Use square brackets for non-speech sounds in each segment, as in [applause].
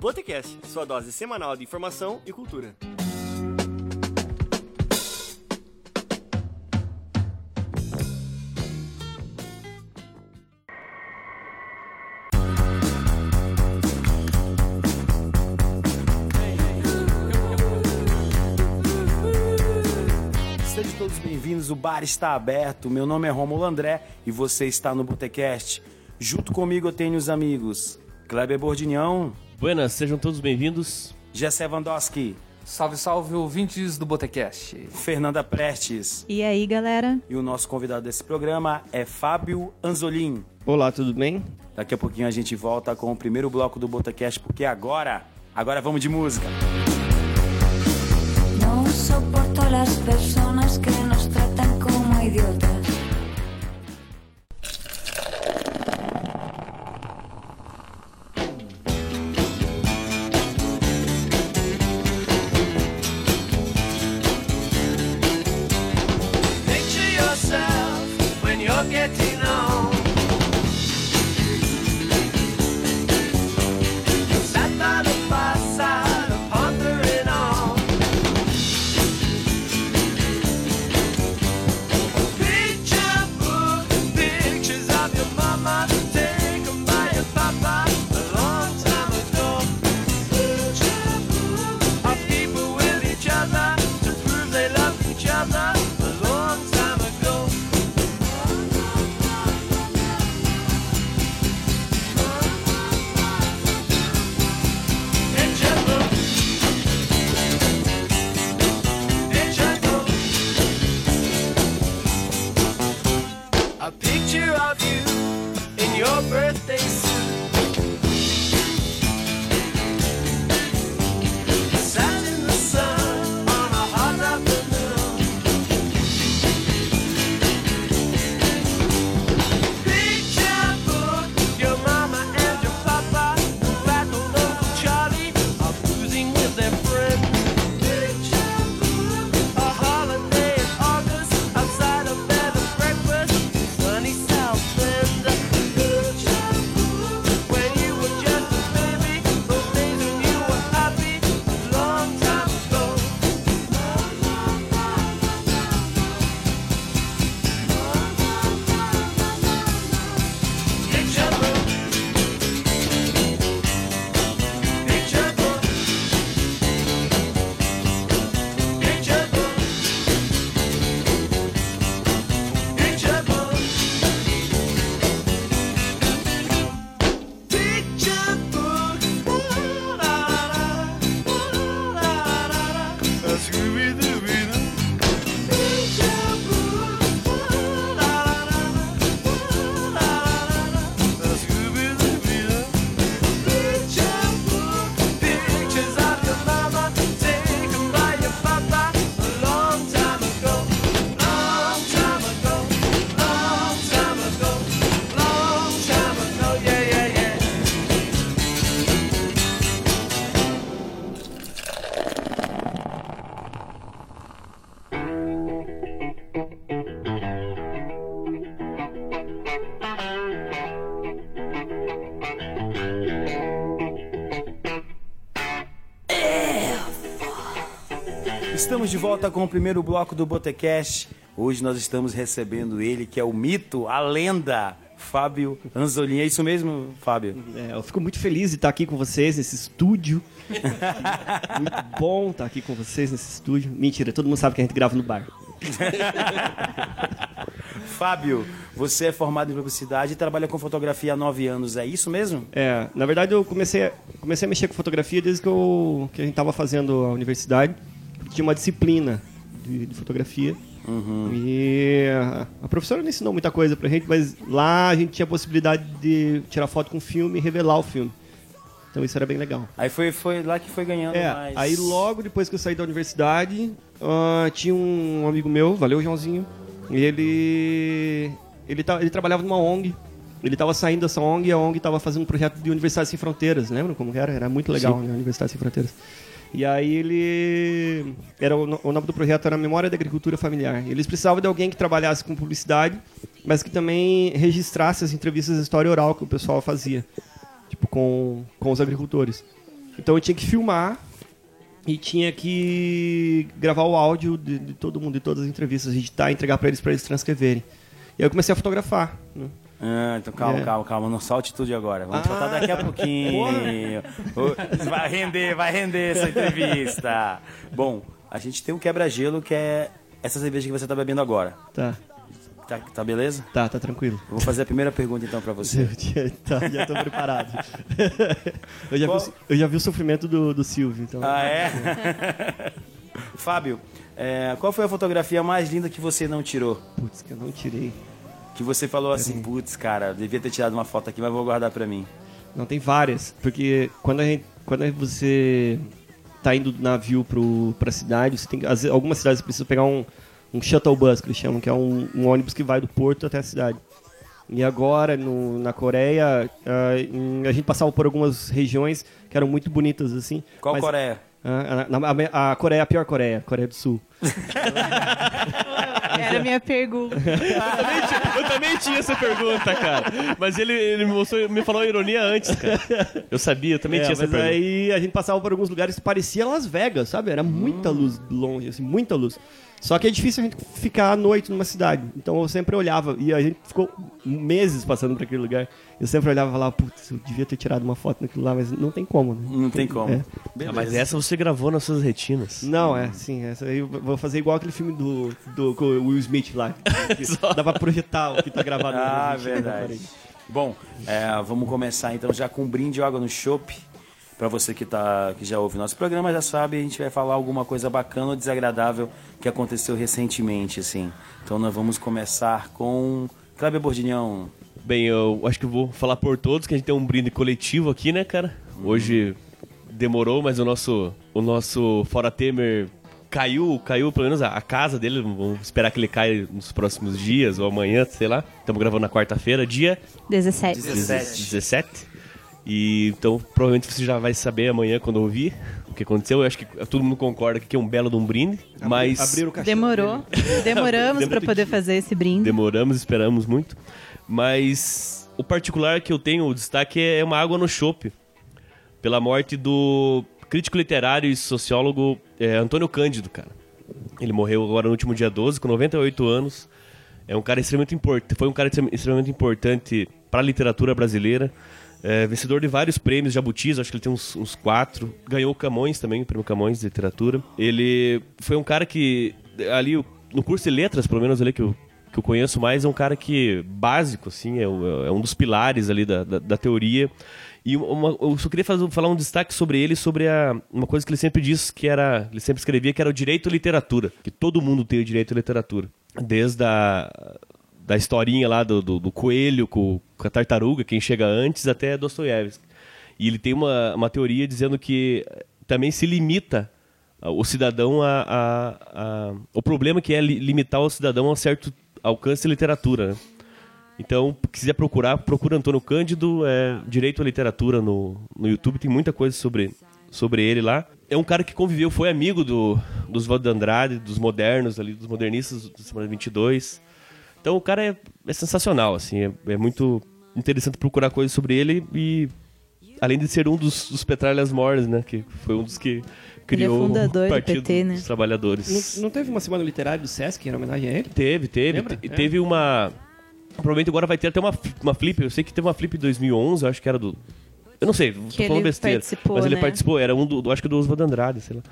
Botecast, sua dose semanal de informação e cultura. Sejam todos bem-vindos, o bar está aberto. Meu nome é Romulo André e você está no Botecast. Junto comigo eu tenho os amigos Kleber Bordinhão, Buenas, sejam todos bem-vindos. Jessé Vandowski, Salve, salve, ouvintes do Botecast. Fernanda Prestes. E aí, galera? E o nosso convidado desse programa é Fábio Anzolin. Olá, tudo bem? Daqui a pouquinho a gente volta com o primeiro bloco do Botecast, porque agora, agora vamos de música. No soporto a las personas que Estamos de volta com o primeiro bloco do Botecast. Hoje nós estamos recebendo ele, que é o mito, a lenda, Fábio Anzolin. É isso mesmo, Fábio? É, eu fico muito feliz de estar aqui com vocês nesse estúdio. [laughs] muito bom estar aqui com vocês nesse estúdio. Mentira, todo mundo sabe que a gente grava no bar. [laughs] Fábio, você é formado em publicidade e trabalha com fotografia há nove anos, é isso mesmo? É, na verdade eu comecei, comecei a mexer com fotografia desde que, eu, que a gente estava fazendo a universidade. Tinha uma disciplina de, de fotografia. E a, a professora não ensinou muita coisa pra gente, mas lá a gente tinha a possibilidade de tirar foto com filme e revelar o filme. Então isso era bem legal. Aí foi, foi lá que foi ganhando É, mais. aí logo depois que eu saí da universidade, ah, tinha um amigo meu, valeu Joãozinho, e ele ele, tá, ele trabalhava numa ONG. Ele estava saindo dessa ONG e a ONG estava fazendo um projeto de Universidade Sem Fronteiras, lembra como era? Era muito legal, né? Universidade Sem Fronteiras. E aí ele. Era, o no- o nome do projeto era Memória da Agricultura Familiar. Eles precisavam de alguém que trabalhasse com publicidade, mas que também registrasse as entrevistas de história oral que o pessoal fazia. Tipo, com, com os agricultores. Então eu tinha que filmar e tinha que gravar o áudio de, de todo mundo, de todas as entrevistas, editar, entregar pra eles, pra eles transcreverem. E aí eu comecei a fotografar. né? Ah, então calma, É. calma, calma. Não solte tudo agora. Vamos Ah. soltar daqui a pouquinho. Vai render, vai render essa entrevista. Bom, a gente tem um quebra-gelo que é essa cerveja que você tá bebendo agora. Tá, Tá, tá beleza? tá, tá tranquilo. Vou fazer a primeira pergunta então pra você. tá, já tô preparado. [laughs] eu, já vi, o- eu já vi o sofrimento do, do Silvio, então. Ah, é? [laughs] Fábio, é, qual foi a fotografia mais linda que você não tirou? Putz, que eu não tirei. Que você falou assim, putz, cara, devia ter tirado uma foto aqui, mas vou guardar pra mim. Não, tem várias. Porque quando, a gente, quando você tá indo do navio pro, pra cidade, você tem, às vezes, algumas cidades você precisa pegar um, um shuttle bus, que eles chamam, que é um, um ônibus que vai do porto até a cidade. E agora, no- na Coreia, ah, em- a gente passava por algumas regiões que eram muito bonitas, assim. Qual mas- Coreia? Ah, na- a, a Coreia é a pior Coreia, a Coreia do Sul. [laughs] Era a minha pergunta. [laughs] Eu também tinha essa pergunta, cara. Mas ele, ele me, mostrou, me falou a ironia antes, cara. Eu sabia, eu também É, tinha essa mas pergunta. aí a gente passava por alguns lugares que parecia Las Vegas, sabe? Era muita luz longe, assim, muita luz. Só que é difícil a gente ficar à noite numa cidade. Então eu sempre olhava, e a gente ficou meses passando por aquele lugar. Eu sempre olhava e falava, putz, eu devia ter tirado uma foto naquilo lá, mas não tem como, né? Não tem como. É. Ah, mas essa você gravou nas suas retinas. Não, é, sim, essa aí eu vou fazer igual aquele filme do, do com o Will Smith lá. [laughs] que Dá pra projetar o que tá gravado Ah, verdade. Bom, é, vamos começar então já com um brinde de água no chopp. Pra você que, tá, que já ouve nosso programa, já sabe, a gente vai falar alguma coisa bacana ou desagradável que aconteceu recentemente, assim. Então nós vamos começar com Cláudio Bordinhão. Bem, eu acho que eu vou falar por todos, que a gente tem um brinde coletivo aqui, né, cara? Hoje demorou, mas o nosso, o nosso Fora Temer caiu, caiu pelo menos a, a casa dele. Vamos esperar que ele caia nos próximos dias ou amanhã, sei lá. Estamos gravando na quarta-feira, dia 17. 17. 17. E então provavelmente você já vai saber amanhã quando ouvir o que aconteceu. Eu acho que todo mundo concorda que é um belo de um brinde, mas Abriram o caixão Demorou. Demoramos do poder fazer esse brinde. demoramos, esperamos muito. Mas o particular que eu tenho, o destaque é uma água no chope. Pela morte do crítico literário e sociólogo é, Antônio Cândido, cara. Ele morreu agora no último dia 12, com 98 anos. É um cara extremamente importante, foi um cara extrem- extremamente importante para a literatura brasileira. É, vencedor de vários prêmios Jabutis, acho que ele tem uns, uns quatro. Ganhou o Camões também, o prêmio Camões de literatura. Ele foi um cara que, ali, no curso de letras, pelo menos ali que eu, que eu conheço mais, é um cara que, básico, assim, é, é um dos pilares ali da, da, da teoria. E uma, eu só queria fazer, falar um destaque sobre ele, sobre a, uma coisa que ele sempre disse que era, ele sempre escrevia que era o direito à literatura, que todo mundo tem o direito à literatura. Desde a da historinha lá do, do, do coelho com, com a tartaruga, quem chega antes, até Dostoiévski. E ele tem uma, uma teoria dizendo que também se limita ah, o cidadão a, a, a- o problema que é li- limitar o cidadão a um certo alcance de literatura. né? Então, se quiser procurar, procura Antônio Cândido, é, Direito à Literatura no, no YouTube, tem muita coisa sobre, sobre ele lá. É um cara que conviveu, foi amigo do, dos de Andrade, dos modernos ali, dos modernistas do Semana 22. Então o cara é, é sensacional, assim, é, é muito interessante procurar coisas sobre ele e além de ser um dos, dos Petralhas Mores, né, que foi um dos que criou fundador o do Partido PT, né? dos Trabalhadores. Não, não teve uma semana literária do Sesc em homenagem a ele? Teve, teve. Te- É. Teve uma. Provavelmente agora vai ter até uma, uma flip. Eu sei que teve uma flip em 2011, eu acho que era do. Eu não sei, tô Que falando ele besteira. participou, mas ele né? participou, era um do, do- acho que do Oswaldo Andrade, sei lá.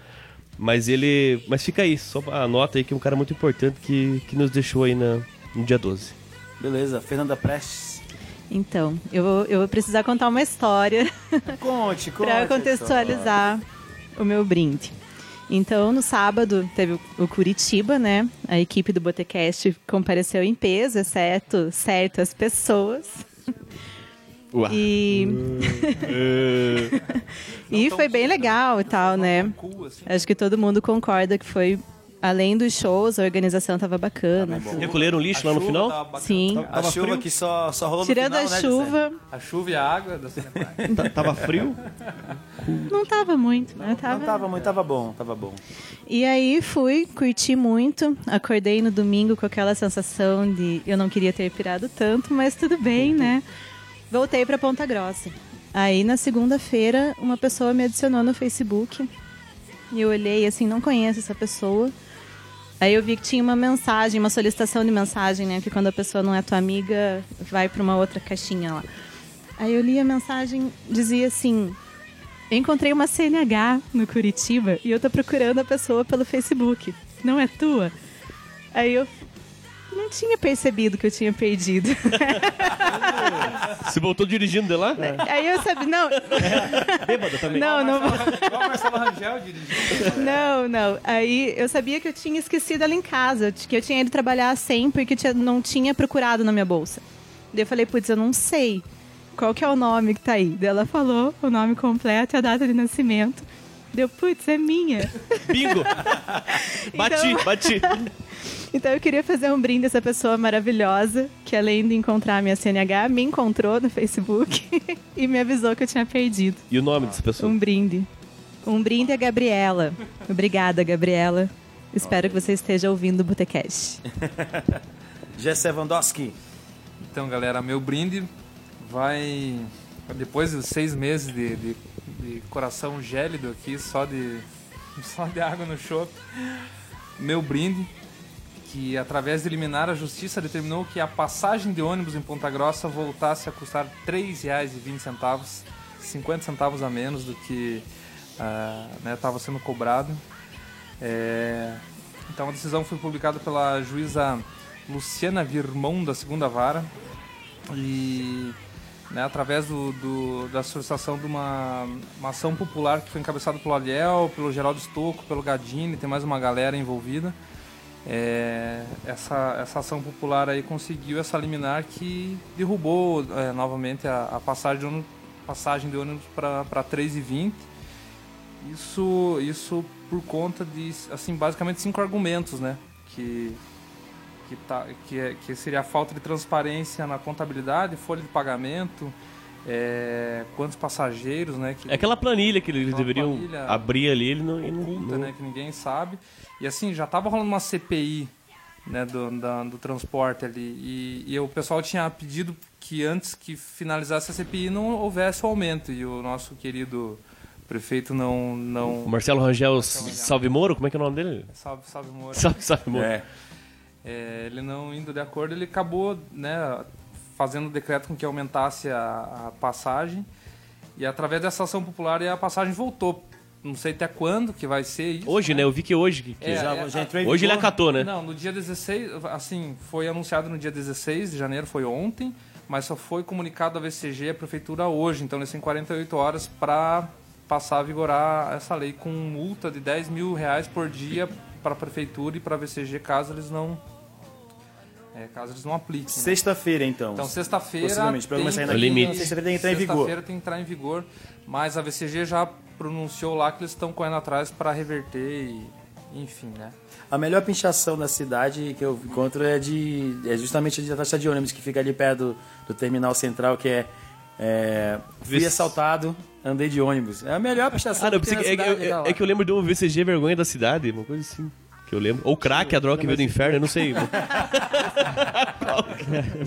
Mas ele. Mas fica aí, só anota aí que é um cara muito importante que, que nos deixou aí na, no dia 12. Beleza, Fernanda Prestes. Então, eu vou, eu vou precisar contar uma história [laughs] Conte, [laughs] conte. para contextualizar o meu brinde. Então, no sábado, teve o- Curitiba, né? A equipe do Botecast compareceu em peso, exceto certas pessoas. Uau. E, [laughs] e foi bem legal e tal, né? Acho que todo mundo concorda que foi, além dos shows, a organização tava bacana. Recolheram lixo lá no final? Sim. A chuva que só, só rolou no Tirando final, a né, chuva, A chuva e a água da. [laughs] Tá- Tava frio? não tava muito, né? Não Tava... tava muito, tava bom, tava bom. E aí fui, curti muito. Acordei no domingo com aquela sensação de eu não queria ter pirado tanto, mas tudo bem, né? Voltei pra Ponta Grossa. Aí na segunda-feira, uma pessoa me adicionou no Facebook. E eu olhei assim, não conheço essa pessoa. Aí eu vi que tinha uma mensagem, uma solicitação de mensagem, né? Que quando a pessoa não é tua amiga, vai para uma outra caixinha lá. Aí eu li a mensagem, dizia assim: encontrei uma CNH no Curitiba e eu tô procurando a pessoa pelo Facebook. Não é tua? Aí eu não tinha percebido que eu tinha perdido. [laughs] Você voltou dirigindo de lá? Aí eu sabia, não, Bêbada também. não, não, Igual o Marcelo Rangel dirigindo. não, não. Aí eu sabia que eu tinha esquecido ela em casa, que eu tinha ido trabalhar sem porque não tinha procurado na minha bolsa. Daí eu falei, putz, eu não sei qual que é o nome que tá aí. Daí ela falou o nome completo e a data de nascimento. Deu, putz, é minha. [laughs] Bingo! [laughs] Bati, Então- bati. [laughs] Então eu queria fazer um brinde a essa pessoa maravilhosa, que além de encontrar a minha CNH, me encontrou no Facebook e me avisou que eu tinha perdido. E o nome dessa pessoa? Um brinde. Um brinde a Gabriela. Obrigada, Gabriela. Espero que você esteja ouvindo o Botecast. Jesse Lewandowski. Então, galera, meu brinde vai. Depois de seis meses de, de, de coração gélido aqui, só de, [laughs] só de água no chope. Meu brinde, que através de liminar, a justiça determinou que a passagem de ônibus em Ponta Grossa voltasse a custar R$ 3,20, 50 centavos a menos do que estava sendo cobrado. É, então a decisão foi publicada pela juíza Luciana Virmão da segunda vara e né, através do, do- da solicitação de uma, uma ação popular que foi encabeçada pelo Aliel, pelo Geraldo Stocco, pelo Gadini, tem mais uma galera envolvida. É, essa, essa ação popular aí conseguiu essa liminar que derrubou é, novamente a, a passagem de ônibus, passagem de ônibus para 3,20 isso, isso por conta de, assim, basicamente cinco argumentos, né? Que, que, tá, que, é, que seria a falta de transparência na contabilidade, folha de pagamento, é, quantos passageiros, né? Que, É aquela planilha que eles deveriam planilha abrir ali, ele não. ele não- oculta, não- né? Que ninguém sabe. E assim, já tava rolando uma CPI né, do, da- do transporte ali. E, e o pessoal tinha pedido que antes que finalizasse a CPI não houvesse o aumento. E o nosso querido prefeito não. O não Marcelo Rangel Salve Moro, como é que é o nome dele? salve, salve, Moura. Salve, salve Moro. É. É, ele não indo de acordo, ele acabou né, fazendo o decreto com que aumentasse a, a passagem. E através dessa ação popular a passagem voltou. Não sei até quando que vai ser isso. Hoje, né? Eu vi que hoje. que- que- É, já, é, já hoje ele acatou, né? Não, no dia 16, assim, foi anunciado no dia 16 de janeiro, foi ontem, mas só foi comunicado à VCG, a prefeitura, hoje. Então eles têm 48 horas para passar a vigorar essa lei com multa de 10 mil reais por dia para a prefeitura e para a VCG, caso eles não. É, caso eles não apliquem. né? Sexta-feira, então. Então, sexta-feira. Possivelmente, O aqui, limite. Sexta-feira tem que entrar em vigor. Sexta-feira tem que entrar em vigor, mas a VCG já pronunciou lá que eles estão correndo atrás para reverter e. Enfim, né? A melhor pinchação da cidade que eu encontro é de é justamente a taxa de ônibus que fica ali perto do, do terminal central, que é, é fui assaltado, andei de ônibus. É a melhor pinchação Ah, não, que é, cidade, é- legal. é que eu lembro de um VCG Vergonha da Cidade, uma coisa assim. Que eu lembro. Ou crack, a droga que veio do inferno, eu não sei. [laughs]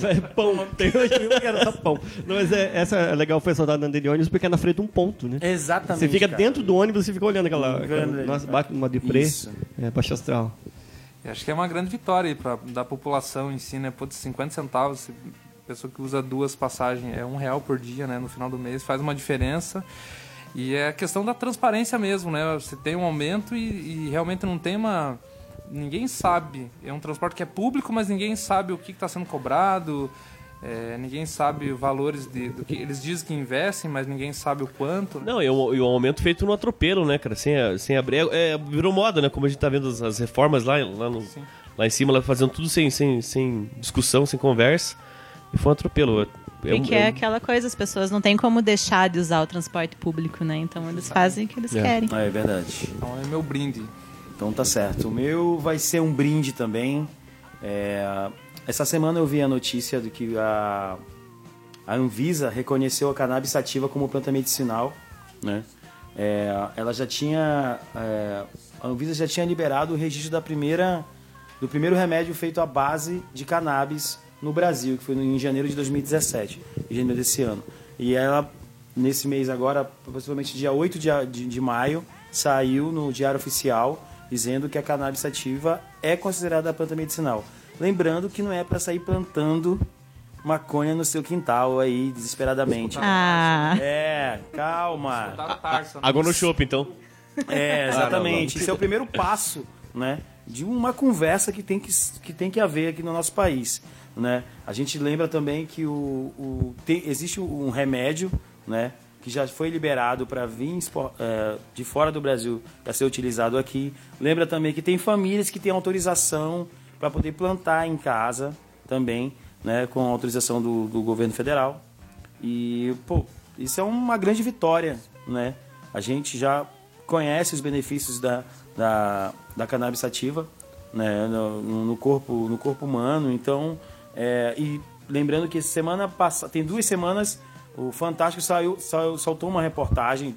É pão. Tem hoje um que era só pão. Não, mas é, essa é legal, foi assaltado na de ônibus porque é na frente de um ponto, né? Exatamente. Você fica cara. dentro do ônibus e fica olhando aquela. aquela nossa, bate uma deprê. Isso. É, baixa astral. Eu acho que é uma grande vitória aí pra, da população em si, né? Pô, de 50 centavos, pessoa que usa duas passagens, é um real por dia, né? No final do mês, faz uma diferença. E é a questão da transparência mesmo, né? Você tem um aumento e, e realmente não tem uma... Ninguém sabe. É um transporte que é público, mas ninguém sabe o que está sendo cobrado. é, ninguém sabe valores de, do que... Eles dizem que investem, mas ninguém sabe o quanto. né? Não, e um, e um aumento feito no atropelo, né, cara? Sem, sem abrir. É, virou moda, né? Como a gente tá vendo as, as reformas lá, lá, no- lá em cima, lá fazendo tudo sem, sem, sem discussão, sem conversa. E foi um atropelo. É Porque é é um- aquela coisa, as pessoas não têm como deixar de usar o transporte público, né? Então eles fazem o que eles É. querem. Ah, é verdade. Então é meu brinde. Então tá certo. O meu vai ser um brinde também. É, Essa semana eu vi a notícia de que a, a Anvisa reconheceu a cannabis sativa como planta medicinal. Né? É, ela já tinha. é, a Anvisa já tinha liberado o registro da primeira, do primeiro remédio feito à base de cannabis no Brasil, que foi em janeiro de 2017, em janeiro desse ano. E ela nesse mês agora, possivelmente dia 8 de, de, de maio, saiu no Diário Oficial dizendo que a cannabis sativa é considerada planta medicinal. Lembrando que não é para sair plantando maconha no seu quintal aí, desesperadamente. Ah, É, calma. Tarso, né? Água no chopp, então. É, Ah, exatamente. Esse é o primeiro passo, né? De uma conversa que tem que, que, tem que haver aqui no nosso país. Né? A gente lembra também que o, o- tem- existe um remédio né, que já foi liberado para vir é, de fora do Brasil para ser utilizado aqui. Lembra também que tem famílias que têm autorização para poder plantar em casa também, né, com autorização do, do governo federal. E, pô, isso é uma grande vitória, né? A gente já conhece os benefícios da, da, da cannabis sativa né? no, no corpo, no corpo humano. Então, é, e lembrando que semana passada, tem duas semanas, o Fantástico saiu, saiu, soltou uma reportagem,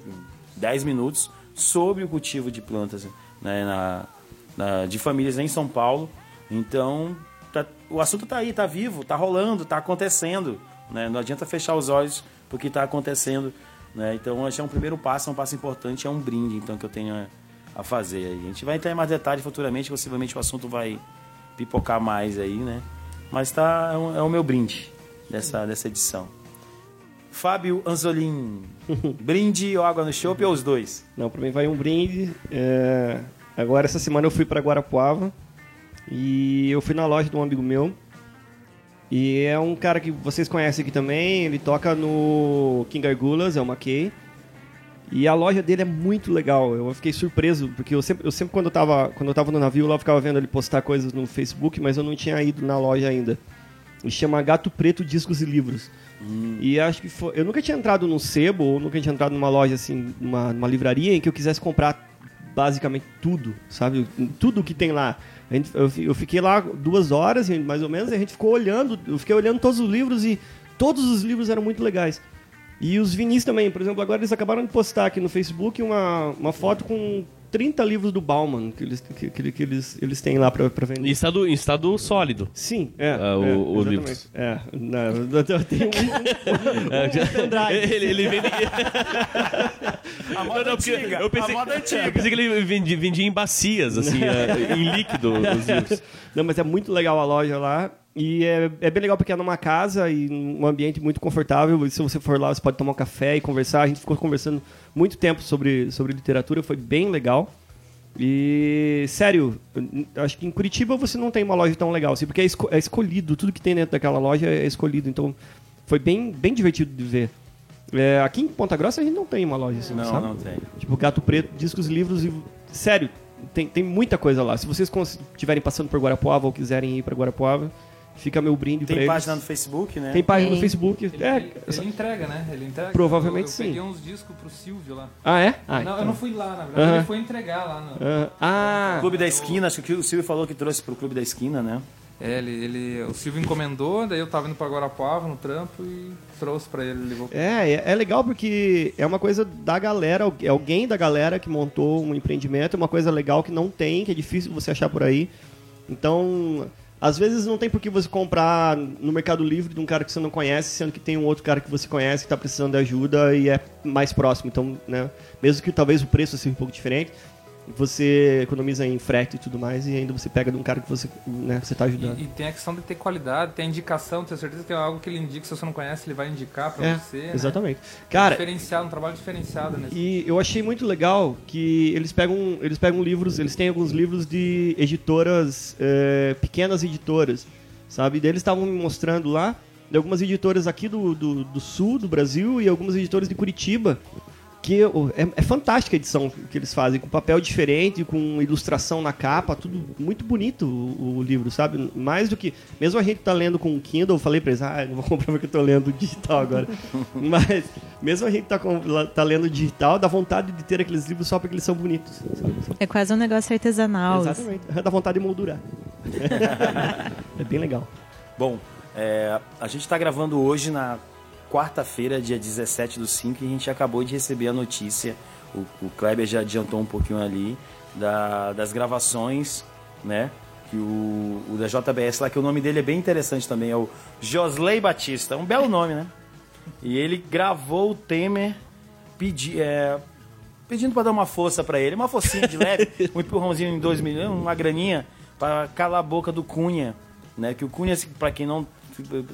10 minutos, sobre o cultivo de plantas né? na, na- de famílias em São Paulo. Então, tá- o assunto está aí, está vivo, está rolando, está acontecendo. Né? Não adianta fechar os olhos porque está acontecendo. Né? Então, acho que é um primeiro passo, é um passo importante, é um brinde então, que eu tenho a, fazer. A gente vai entrar em mais detalhes futuramente, possivelmente o assunto vai pipocar mais aí, né? Mas tá, é, um- é o meu brinde dessa, dessa edição. Fábio Anzolin, [laughs] brinde ou água no chopp ou os dois? Não, pra mim vai um brinde. É, Agora, essa semana eu fui pra Guarapuava e eu fui na loja de um amigo meu. E é um cara que vocês conhecem aqui também, ele toca no King Argulas, é o Mackey. E a loja dele é muito legal. Eu fiquei surpreso, porque eu sempre, eu sempre quando, eu tava, quando eu tava no navio, lá eu ficava vendo ele postar coisas no Facebook, mas eu não tinha ido na loja ainda. Ele chama Gato Preto Discos e Livros. E acho que foi. Eu nunca tinha entrado num sebo, ou nunca tinha entrado numa loja assim, numa, numa livraria em que eu quisesse comprar basicamente tudo, sabe? Tudo que tem lá. Gente- eu, eu fiquei lá duas horas, mais ou menos, e a gente ficou olhando, eu fiquei olhando todos os livros e todos os livros eram muito legais. E os vinis também, por exemplo, agora eles acabaram de postar aqui no Facebook uma, uma foto com 30 livros do Bauman que eles, que, que, que eles, eles têm lá pra, pra vender. Em estado, em estado sólido. Sim, é. Ah, o- é, o exatamente. livros. É, não, eu tenho um, É, já- pendrive. ele, ele vende. A moda Não, não, antiga. eu pensei, a moda eu antiga. pensei que ele vendia, vendia em bacias, assim, é, em líquido os livros. Não, mas é muito legal a loja lá. E é, é bem legal porque é numa casa e um ambiente muito confortável. E se você for lá, você pode tomar um café e conversar. A gente ficou conversando muito tempo sobre, sobre literatura, foi bem legal. E, sério, acho que em Curitiba você não tem uma loja tão legal assim, porque é, esco- é escolhido, tudo que tem dentro daquela loja é escolhido. Então, foi bem, bem divertido de ver. É, aqui em Ponta Grossa a gente não tem uma loja assim, Não, sabe? não tem. Tipo, Gato Preto, discos, livros e. Sério, tem, tem muita coisa lá. Se vocês estiverem passando por Guarapuava ou quiserem ir pra Guarapuava, fica meu brinde pra Tem eles. página no Facebook, né? Tem página no. Facebook. Ele, É, ele- ele entrega, né? Ele entrega. Provavelmente eu, eu sim. peguei uns discos pro Silvio lá. Ah, é? Ah, não, eu então. não fui lá, na verdade. Aham. Ele foi entregar lá. No... Ah, ah, Clube da Esquina, acho que o Silvio falou que trouxe pro Clube da Esquina, né? É, ele, ele, o Silvio encomendou, daí eu tava indo pra Guarapuava no trampo e trouxe pra ele. Ele levou é, é, é legal porque é uma coisa da galera, é alguém da galera que montou um empreendimento, é uma coisa legal que não tem, que é difícil você achar por aí. Então, às vezes não tem por que você comprar no Mercado Livre de um cara que você não conhece, sendo que tem um outro cara que você conhece que está precisando de ajuda e é mais próximo. Então, né, mesmo que talvez o preço seja um pouco diferente, você economiza em frete e tudo mais e ainda você pega de um cara que você né, você está ajudando. E, e tem a questão de ter qualidade, tem a indicação, tenho certeza que é algo que ele indica, se você não conhece, ele vai indicar pra É, você. né? exatamente. Cara, Diferenciado, um trabalho diferenciado nesse. E eu achei muito legal que eles pegam, eles pegam livros, eles têm alguns livros de editoras, é, pequenas editoras, sabe? E eles estavam me mostrando lá, de algumas editoras aqui do, do, do sul do Brasil e algumas editoras de Curitiba, que é, é fantástica a edição que eles fazem, com papel diferente, com ilustração na capa, tudo muito bonito o, o livro, sabe? Mais do que. Mesmo a gente tá lendo com o Kindle, eu falei pra eles, ah, não vou [laughs] comprar porque eu tô lendo digital agora. [laughs] Mas, mesmo a gente tá, com, tá lendo digital, dá vontade de ter aqueles livros só porque eles são bonitos. sabe? é quase um negócio artesanal. Exatamente. Dá vontade de moldurar. [laughs] é bem legal. Bom, é, a gente está gravando hoje na quarta-feira, dia 17 do 5, e a gente acabou de receber a notícia, o, o Kleber já adiantou um pouquinho ali, da- das gravações, né? Que o, o da JBS lá, que o nome dele é bem interessante também, é o Josley Batista. Um belo nome, né? E ele gravou o Temer pedi, é, pedindo pra dar uma força pra ele, uma forcinha de leve, um empurrãozinho em dois milhões, uma graninha pra calar a boca do Cunha, né? Que o Cunha, pra quem não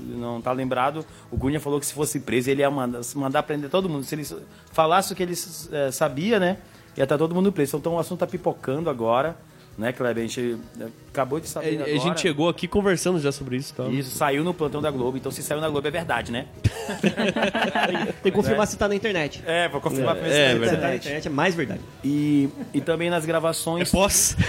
não tá lembrado, o Cunha falou que se fosse preso ele ia mandar, mandar prender todo mundo. Se ele falasse o que ele é, sabia, né? Ia estar todo mundo preso. Então o assunto tá pipocando agora, né, Kleber? A gente é, acabou de saber É, agora. a gente chegou aqui conversando já sobre isso. Tá? Isso, saiu no plantão da Globo. Então se saiu na Globo é verdade, né? [laughs] Tem que confirmar se tá na internet. É, vou confirmar pra É, você. é Se tá na verdade. internet é mais verdade. E, e também nas É gravações. pós. [laughs]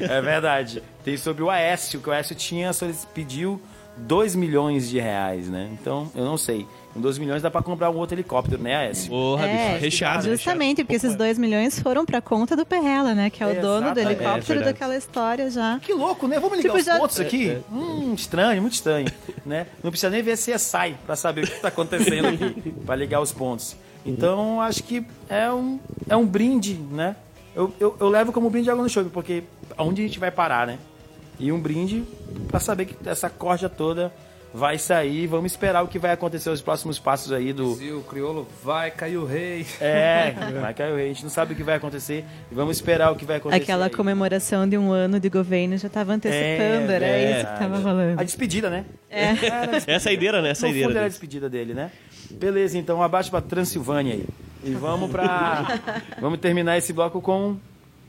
É verdade. Tem sobre o Aécio, que o Aécio tinha, pediu 2 milhões de reais, né? Então, eu não sei. Com 2 milhões dá pra comprar um outro helicóptero, né, Aécio? Porra, É, bicho. Recheado. Justamente, porque esses 2 milhões foram pra conta do Perrela, né? Que é o dono do Exatamente. helicóptero É daquela história já. Que louco, né? Vamos ligar Tipo, os já- pontos aqui? Hum, estranho, muito estranho, [laughs] né? Não precisa nem ver CSI pra saber o que tá acontecendo aqui, [laughs] pra ligar os pontos. Então, acho que é um, é um brinde, né? Eu, eu, eu levo como brinde água no chope, porque aonde a gente vai parar, né? E um brinde pra saber que essa corja toda vai sair. Vamos esperar o que vai acontecer os próximos passos aí do, Dizia o crioulo, vai cair o rei. é, [laughs] vai cair o rei. A gente não sabe o que vai acontecer. E vamos esperar o que vai acontecer. Aquela aí. comemoração de um ano de governo já estava antecipando, era é, isso que estava A rolando. despedida, né? É. [laughs] É a saideira, né? A No saideira. fundo era a despedida dele, né? Beleza, então abaixo pra Transilvânia aí. E vamos pra. [laughs] vamos terminar esse bloco com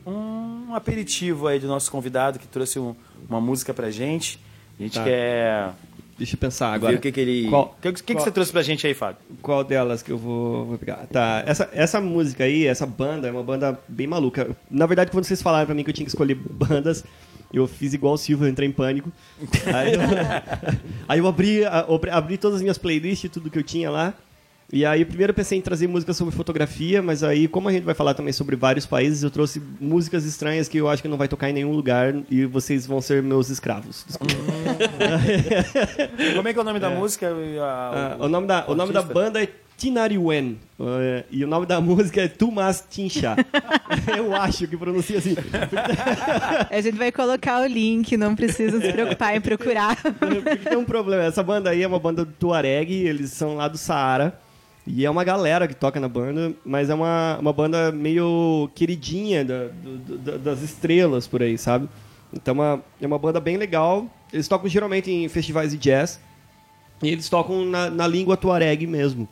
um aperitivo aí do nosso convidado que trouxe um- uma música pra gente. A gente Tá. quer Deixa eu pensar agora. o que, que ele. O que, que, que qual- você trouxe pra gente aí, Fábio? Qual delas que eu vou, vou pegar? Tá, essa, essa música aí, essa banda, é uma banda bem maluca. Na verdade, quando vocês falaram pra mim que eu tinha que escolher [laughs] bandas, eu fiz igual o Silvio, eu entrei em pânico. [laughs] Aí eu, [laughs] aí eu abri, abri todas as minhas playlists, tudo que eu tinha lá. E aí, primeiro eu pensei em trazer música sobre fotografia, mas aí, como a gente vai falar também sobre vários países, eu trouxe músicas estranhas que eu acho que não vai tocar em nenhum lugar e vocês vão ser meus escravos. Desculpa. Como é que é o nome da [laughs] música? e Ah, a- o nome da, o nome da banda é Tinariwen. eh, e o nome da música é Tumas Tincha. [laughs] Eu acho que pronuncia assim. A gente vai colocar o link, não precisa se preocupar em procurar. [laughs] Porque tem um problema. Essa banda aí é uma banda do Tuareg, eles são lá do Saara. E é uma galera que toca na banda, mas é uma, uma banda meio queridinha da- do- das estrelas por aí, sabe? Então é uma, é uma banda bem legal. Eles tocam geralmente em festivais de jazz. E eles tocam na, na língua tuareg mesmo.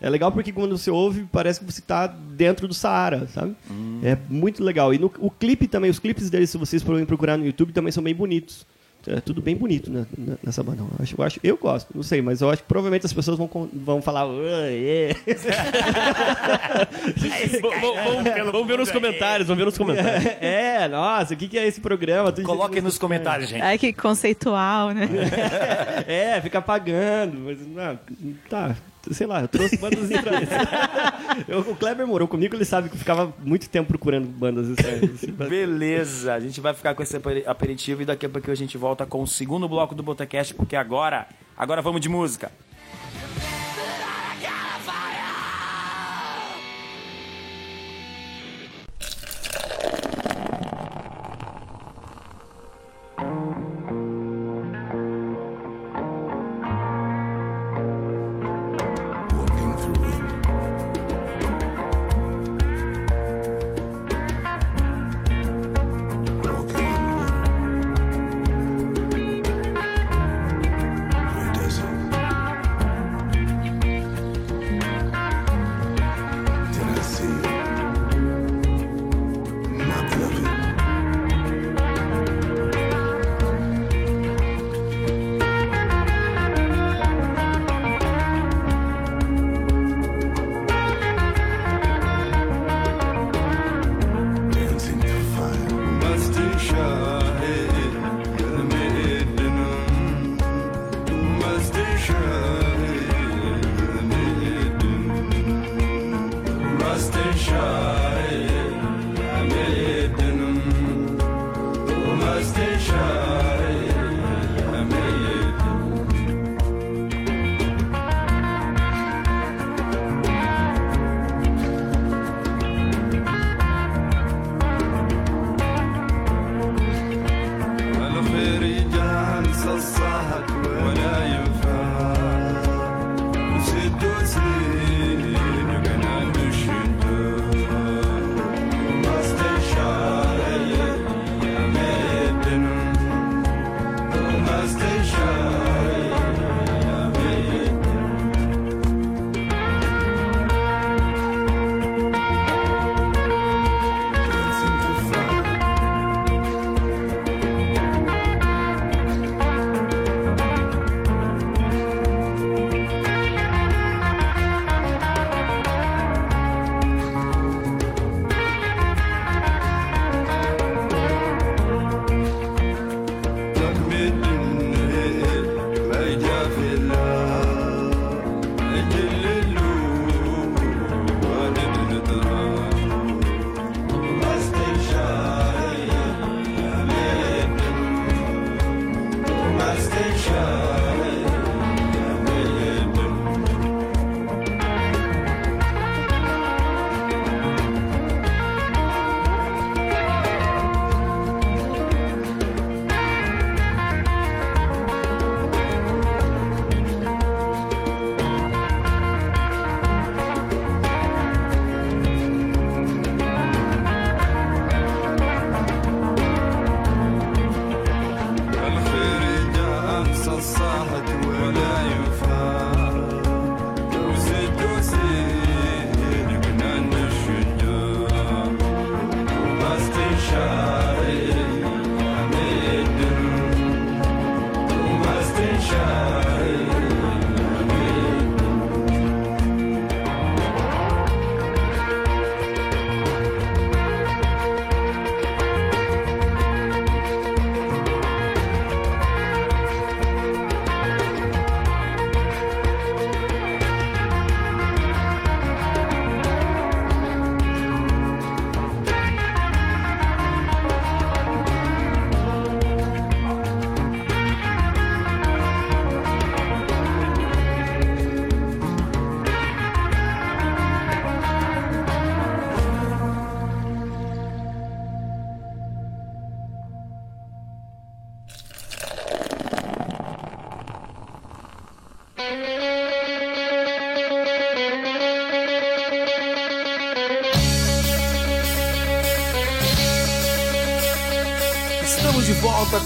É legal porque quando você ouve, parece que você está dentro do Saara, sabe? É muito legal. E no, o clipe também, os clipes deles, se vocês forem procurar no YouTube, também são bem bonitos. É tudo bem bonito né, nessa banda. Eu acho, eu acho, eu gosto, não sei, mas eu acho que provavelmente as pessoas vão, vão falar. "Ué, é." [laughs] Vamos ver nos comentários, vamos ver nos comentários. [laughs] é, nossa, o que, que é esse programa? Coloquem nos comentários, gente. Ai, que conceitual, né? [laughs] É, fica pagando. Mas, não, tá, sei lá, eu trouxe bandas estranhas. [laughs] Eu- o Kleber morou comigo, ele sabe que eu ficava muito tempo procurando bandas estranhas. assim, Beleza, a gente vai ficar com esse aperi- aperitivo e daqui a pouco a gente volta com o segundo bloco do Botecast, porque agora, agora vamos de música.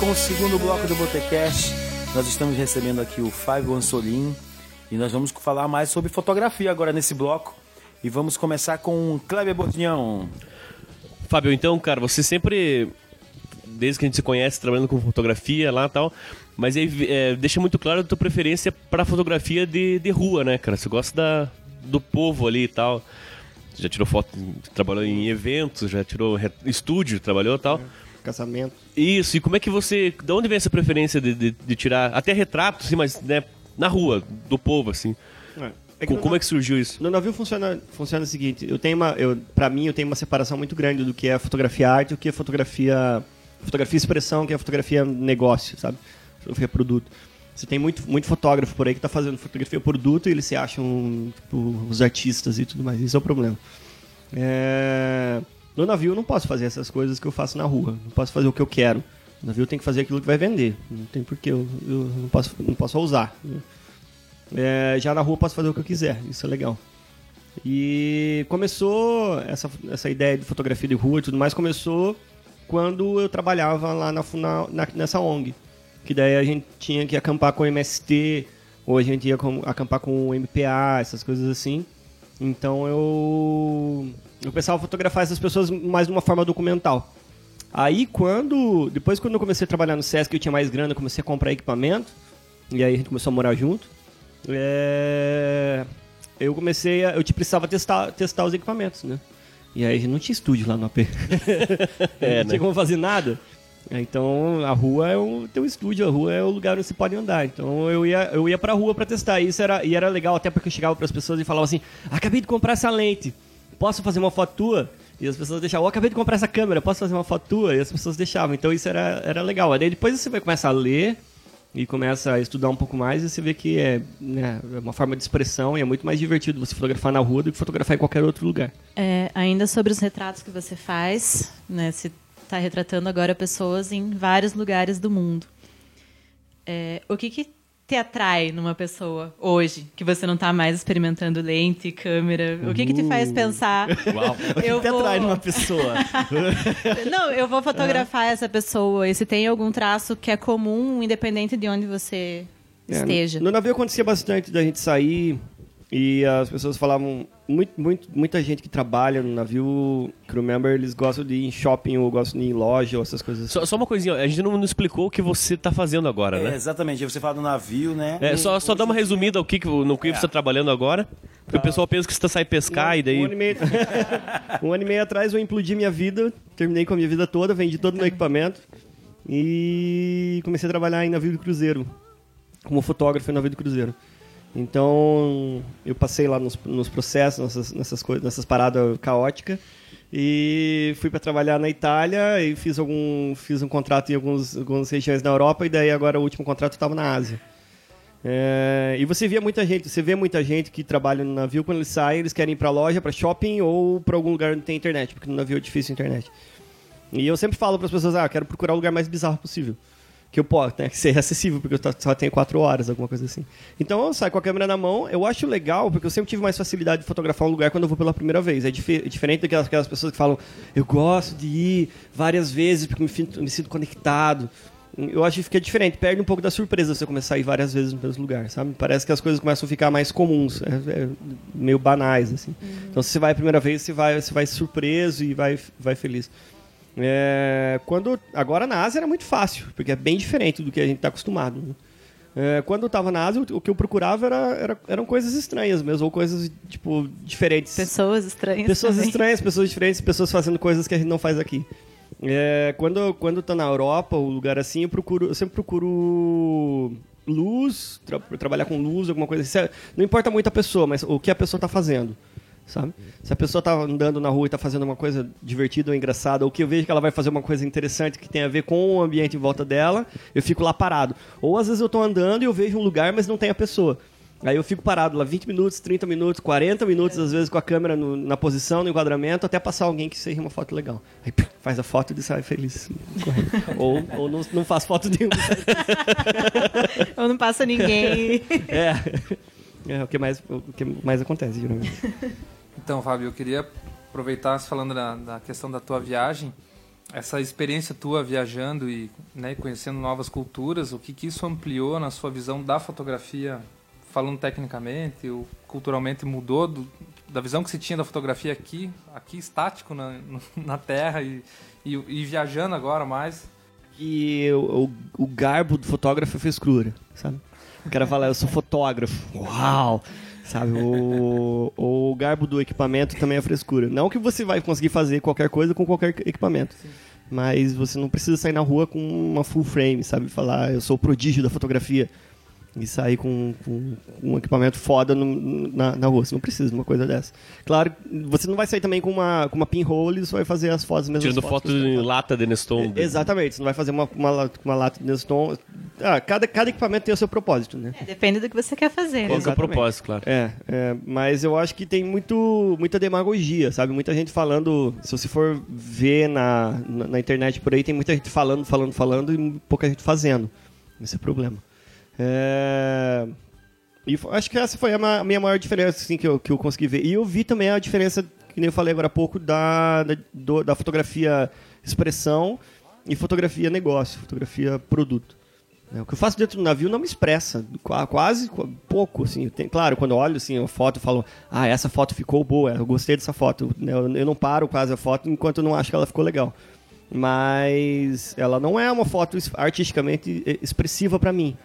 Com o segundo bloco do Botecast. Nós estamos recebendo aqui o Fábio Ansolim e nós vamos falar mais sobre fotografia agora nesse bloco. E vamos começar com o Kleber Bortinhão. Fábio, então, cara, você sempre, desde que a gente se conhece, trabalhando com fotografia lá e tal, mas aí é, deixa muito claro a tua preferência pra fotografia de, de rua, né, cara? Você gosta da, do povo ali e tal. Já tirou foto, trabalhou em eventos, já tirou re- estúdio, trabalhou e tal. Casamento. Isso, e como é que você. De onde vem essa preferência de, de, de tirar. Até retrato, assim, mas né, na rua, do povo, assim. É no como na- é que surgiu isso? No navio funciona, funciona o seguinte, eu tenho uma, eu, pra mim eu tenho uma separação muito grande do que é fotografia arte o que é fotografia, fotografia expressão, que é fotografia negócio, sabe? Fotografia produto. Você tem muito, muito fotógrafo por aí que tá fazendo fotografia produto e eles se acham tipo, os artistas e tudo mais, isso é o problema. É, No navio eu não posso fazer essas coisas que eu faço na rua, não posso fazer o que eu quero. No navio tenho que fazer aquilo que vai vender, não tem porquê, eu, eu não posso, não posso ousar. É, já na rua eu posso fazer o que eu quiser, isso é legal. E começou essa, essa ideia de fotografia de rua e tudo mais começou quando eu trabalhava lá na- na- nessa ONG. Que daí a gente tinha que acampar com o MST, ou a gente ia com- acampar com o MPA, essas coisas assim. Então eu eu pensava fotografar essas pessoas mais de uma forma documental. Aí quando depois quando eu comecei a trabalhar no Sesc, eu tinha mais grana, eu comecei a comprar equipamento. E aí a gente começou a morar junto. É, eu comecei a. Eu te precisava testar, testar os equipamentos, né? E aí a gente não tinha estúdio lá no AP. [laughs] É, não né? tinha como fazer nada. Então a rua é o teu estúdio, a rua é o lugar onde você pode andar. Então eu ia, eu ia pra rua pra testar. E isso era, e era legal até porque eu chegava pras pessoas e falava assim: acabei de comprar essa lente, posso fazer uma foto tua? E as pessoas deixavam, "Ó, acabei de comprar essa câmera, posso fazer uma foto tua? E as pessoas deixavam. Então isso era, era legal. Depois você vai começar a ler e começa a estudar um pouco mais e você vê que é, né, é uma forma de expressão e é muito mais divertido você fotografar na rua do que fotografar em qualquer outro lugar. É, ainda sobre os retratos que você faz, né? Você está retratando agora pessoas em vários lugares do mundo. É, o que, que te atrai numa pessoa hoje, que você não está mais experimentando lente, câmera? O que, que te faz pensar? [laughs] Uau. Eu Até vou... atrai numa pessoa. [laughs] Não, eu vou fotografar essa pessoa. E se tem algum traço que é comum, independente de onde você É, esteja. No, no navio acontecia bastante da gente sair e as pessoas falavam. Muito, muito, muita gente que trabalha no navio, crew member, eles gostam de ir em shopping ou gostam de ir em loja ou essas coisas assim. Só, só uma coisinha, a gente não, não explicou o que você tá fazendo agora, É, né? exatamente, você fala do navio, né? É, só, só dá uma resumida ao que, no que você está trabalhando agora. Porque o pessoal pensa que você tá sai pescar e daí. Um ano e, meio... [laughs] um ano e meio atrás eu implodi minha vida, terminei com a minha vida toda, vendi todo o meu equipamento e comecei a trabalhar em navio de cruzeiro, como fotógrafo em navio de cruzeiro. Então eu passei lá nos, nos processos, nessas, nessas, coisas, nessas paradas caóticas e fui para trabalhar na Itália e fiz algum fiz um contrato em alguns, algumas regiões da Europa e daí agora o último contrato estava na Ásia. É, e você via muita gente, você vê muita gente que trabalha no navio, quando eles saem, eles querem ir pra loja, pra shopping ou pra algum lugar onde tem internet, porque no navio é difícil a internet. E eu sempre falo para as pessoas, ah, quero procurar o lugar mais bizarro possível. Que eu posso, né? Que seja acessível, porque eu só- tenho quatro horas, alguma coisa assim. Então eu saio com a câmera na mão, eu acho legal, porque eu sempre tive mais facilidade de fotografar um lugar quando eu vou pela primeira vez. É dife- diferente daquelas aquelas pessoas que falam, eu gosto de ir várias vezes porque me, sinto- me sinto conectado. Eu acho que fica diferente, perde um pouco da surpresa você começar a ir várias vezes no mesmo lugar, sabe? Parece que as coisas começam a ficar mais comuns, é- é meio banais, assim. Então, se você vai a primeira vez, você vai, você vai surpreso e vai, vai feliz. É, quando agora na Ásia era muito fácil, porque é bem diferente do que a gente está acostumado. né? É, quando eu estava na Ásia, o, o que eu procurava era, era- eram coisas estranhas mesmo, ou coisas tipo diferentes. Pessoas estranhas. Pessoas também. estranhas, pessoas diferentes, pessoas fazendo coisas que a gente não faz aqui. É, quando, quando eu tô na Europa, ou lugar assim, eu procuro, eu sempre procuro luz, tra- trabalhar com luz, alguma coisa assim. Não importa muito a pessoa, mas o que a pessoa tá fazendo. Sabe? Se a pessoa tá andando na rua e tá fazendo uma coisa divertida ou engraçada, ou que eu vejo que ela vai fazer uma coisa interessante que tem a ver com o ambiente em volta dela, eu fico lá parado. Ou às vezes eu tô andando e eu vejo um lugar, mas não tem a pessoa. Aí eu fico parado lá 20 minutos, 30 minutos, 40 minutos, às vezes com a câmera no- na posição, no enquadramento, até passar alguém que seja uma foto legal. Aí faz a foto e sai feliz. [laughs] ou ou não, não faz foto nenhuma. [laughs] Ou não passa ninguém. É. É o que mais, o que mais acontece, geralmente. [laughs] Então, Fábio, eu queria aproveitar falando da, da questão da tua viagem, essa experiência tua viajando e né, conhecendo novas culturas, o que, que isso ampliou na sua visão da fotografia, falando tecnicamente, ou culturalmente mudou do- da visão que se tinha da fotografia aqui, aqui estático na, [laughs] na Terra e, e, e viajando agora mais. E o, o, o garbo do fotógrafo é frescura, sabe? O cara fala, eu sou fotógrafo. Uau! Sabe? O, o garbo do equipamento também é frescura. Não que você vai conseguir fazer qualquer coisa com qualquer equipamento. Mas você não precisa sair na rua com uma full frame, sabe? Falar, eu sou o prodígio da fotografia. E sair com, com um equipamento foda no- na, na rua. Você não precisa de uma coisa dessa. Claro, você não vai sair também com uma, com uma pinhole e você vai fazer as fotos mesmo. Tirando foto em lata de Neston. É, Exatamente, você não vai fazer uma, uma, uma lata de Neston. Ah, cada, cada equipamento tem o seu propósito, né? É, depende do que você quer fazer. Qual né? que é o Exatamente. propósito, claro. É, é, mas eu acho que tem muito, muita demagogia, sabe? Muita gente falando. Se você for ver na, na, na internet por aí, tem muita gente falando, falando, falando e pouca gente fazendo. Esse é o problema. É, e acho que essa foi a minha maior diferença assim, que, eu, que eu consegui ver. E eu vi também a diferença, que nem eu falei agora há pouco, da, da, do- da fotografia expressão e fotografia negócio, fotografia produto. É, O que eu faço dentro do navio não me expressa, qua- quase qu- pouco, assim. Tem, claro, quando eu olho assim, a foto, eu falo, ah, essa foto ficou boa, eu gostei dessa foto. Eu, eu não paro quase a foto enquanto eu não acho que ela ficou legal. Mas ela não é uma foto artisticamente expressiva pra mim.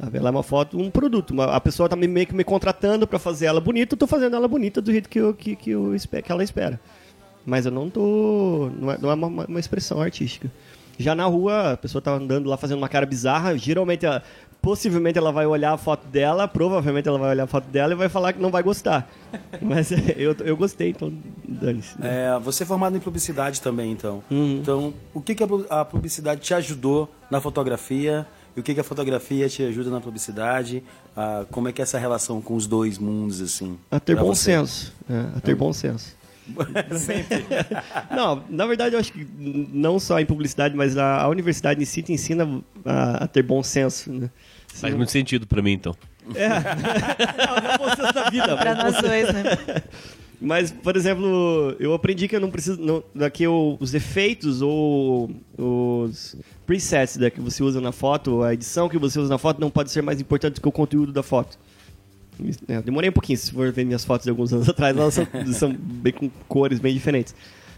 Sabe? Ela é uma foto, um produto. Uma- a pessoa tá me- meio que me contratando pra fazer ela bonita, eu tô fazendo ela bonita do jeito que, eu, que, que, eu que ela espera. Mas eu não tô. Não é, não é uma, uma expressão artística. Já na rua, a pessoa tá andando lá fazendo uma cara bizarra. Geralmente, ela- possivelmente ela vai olhar a foto dela, provavelmente ela vai olhar a foto dela e vai falar que não vai gostar. [laughs] Mas [laughs] eu, eu gostei, então dane-se. né? É, você é formado em publicidade também, então. Uhum. Então, o que, que a publicidade te ajudou na fotografia? E o que, que a fotografia te ajuda na publicidade? Ah, como é que é essa relação com os dois mundos, assim? A ter bom você? senso. É, a ter bom senso. não, na verdade eu acho que não só em publicidade, mas a, a universidade em si te ensina a, a ter bom senso. Né? Faz muito sentido pra mim, então. [laughs] Não, não bom senso da vida. Pra mas nós dois, né? [laughs] Mas, por exemplo, eu aprendi que eu não preciso. Não, daqui os efeitos ou os presets né, que você usa na foto, a edição que você usa na foto, não pode ser mais importante do que o conteúdo da foto. É, eu demorei um pouquinho, se for ver minhas fotos de alguns anos [laughs] atrás, elas são, são bem com cores bem diferentes.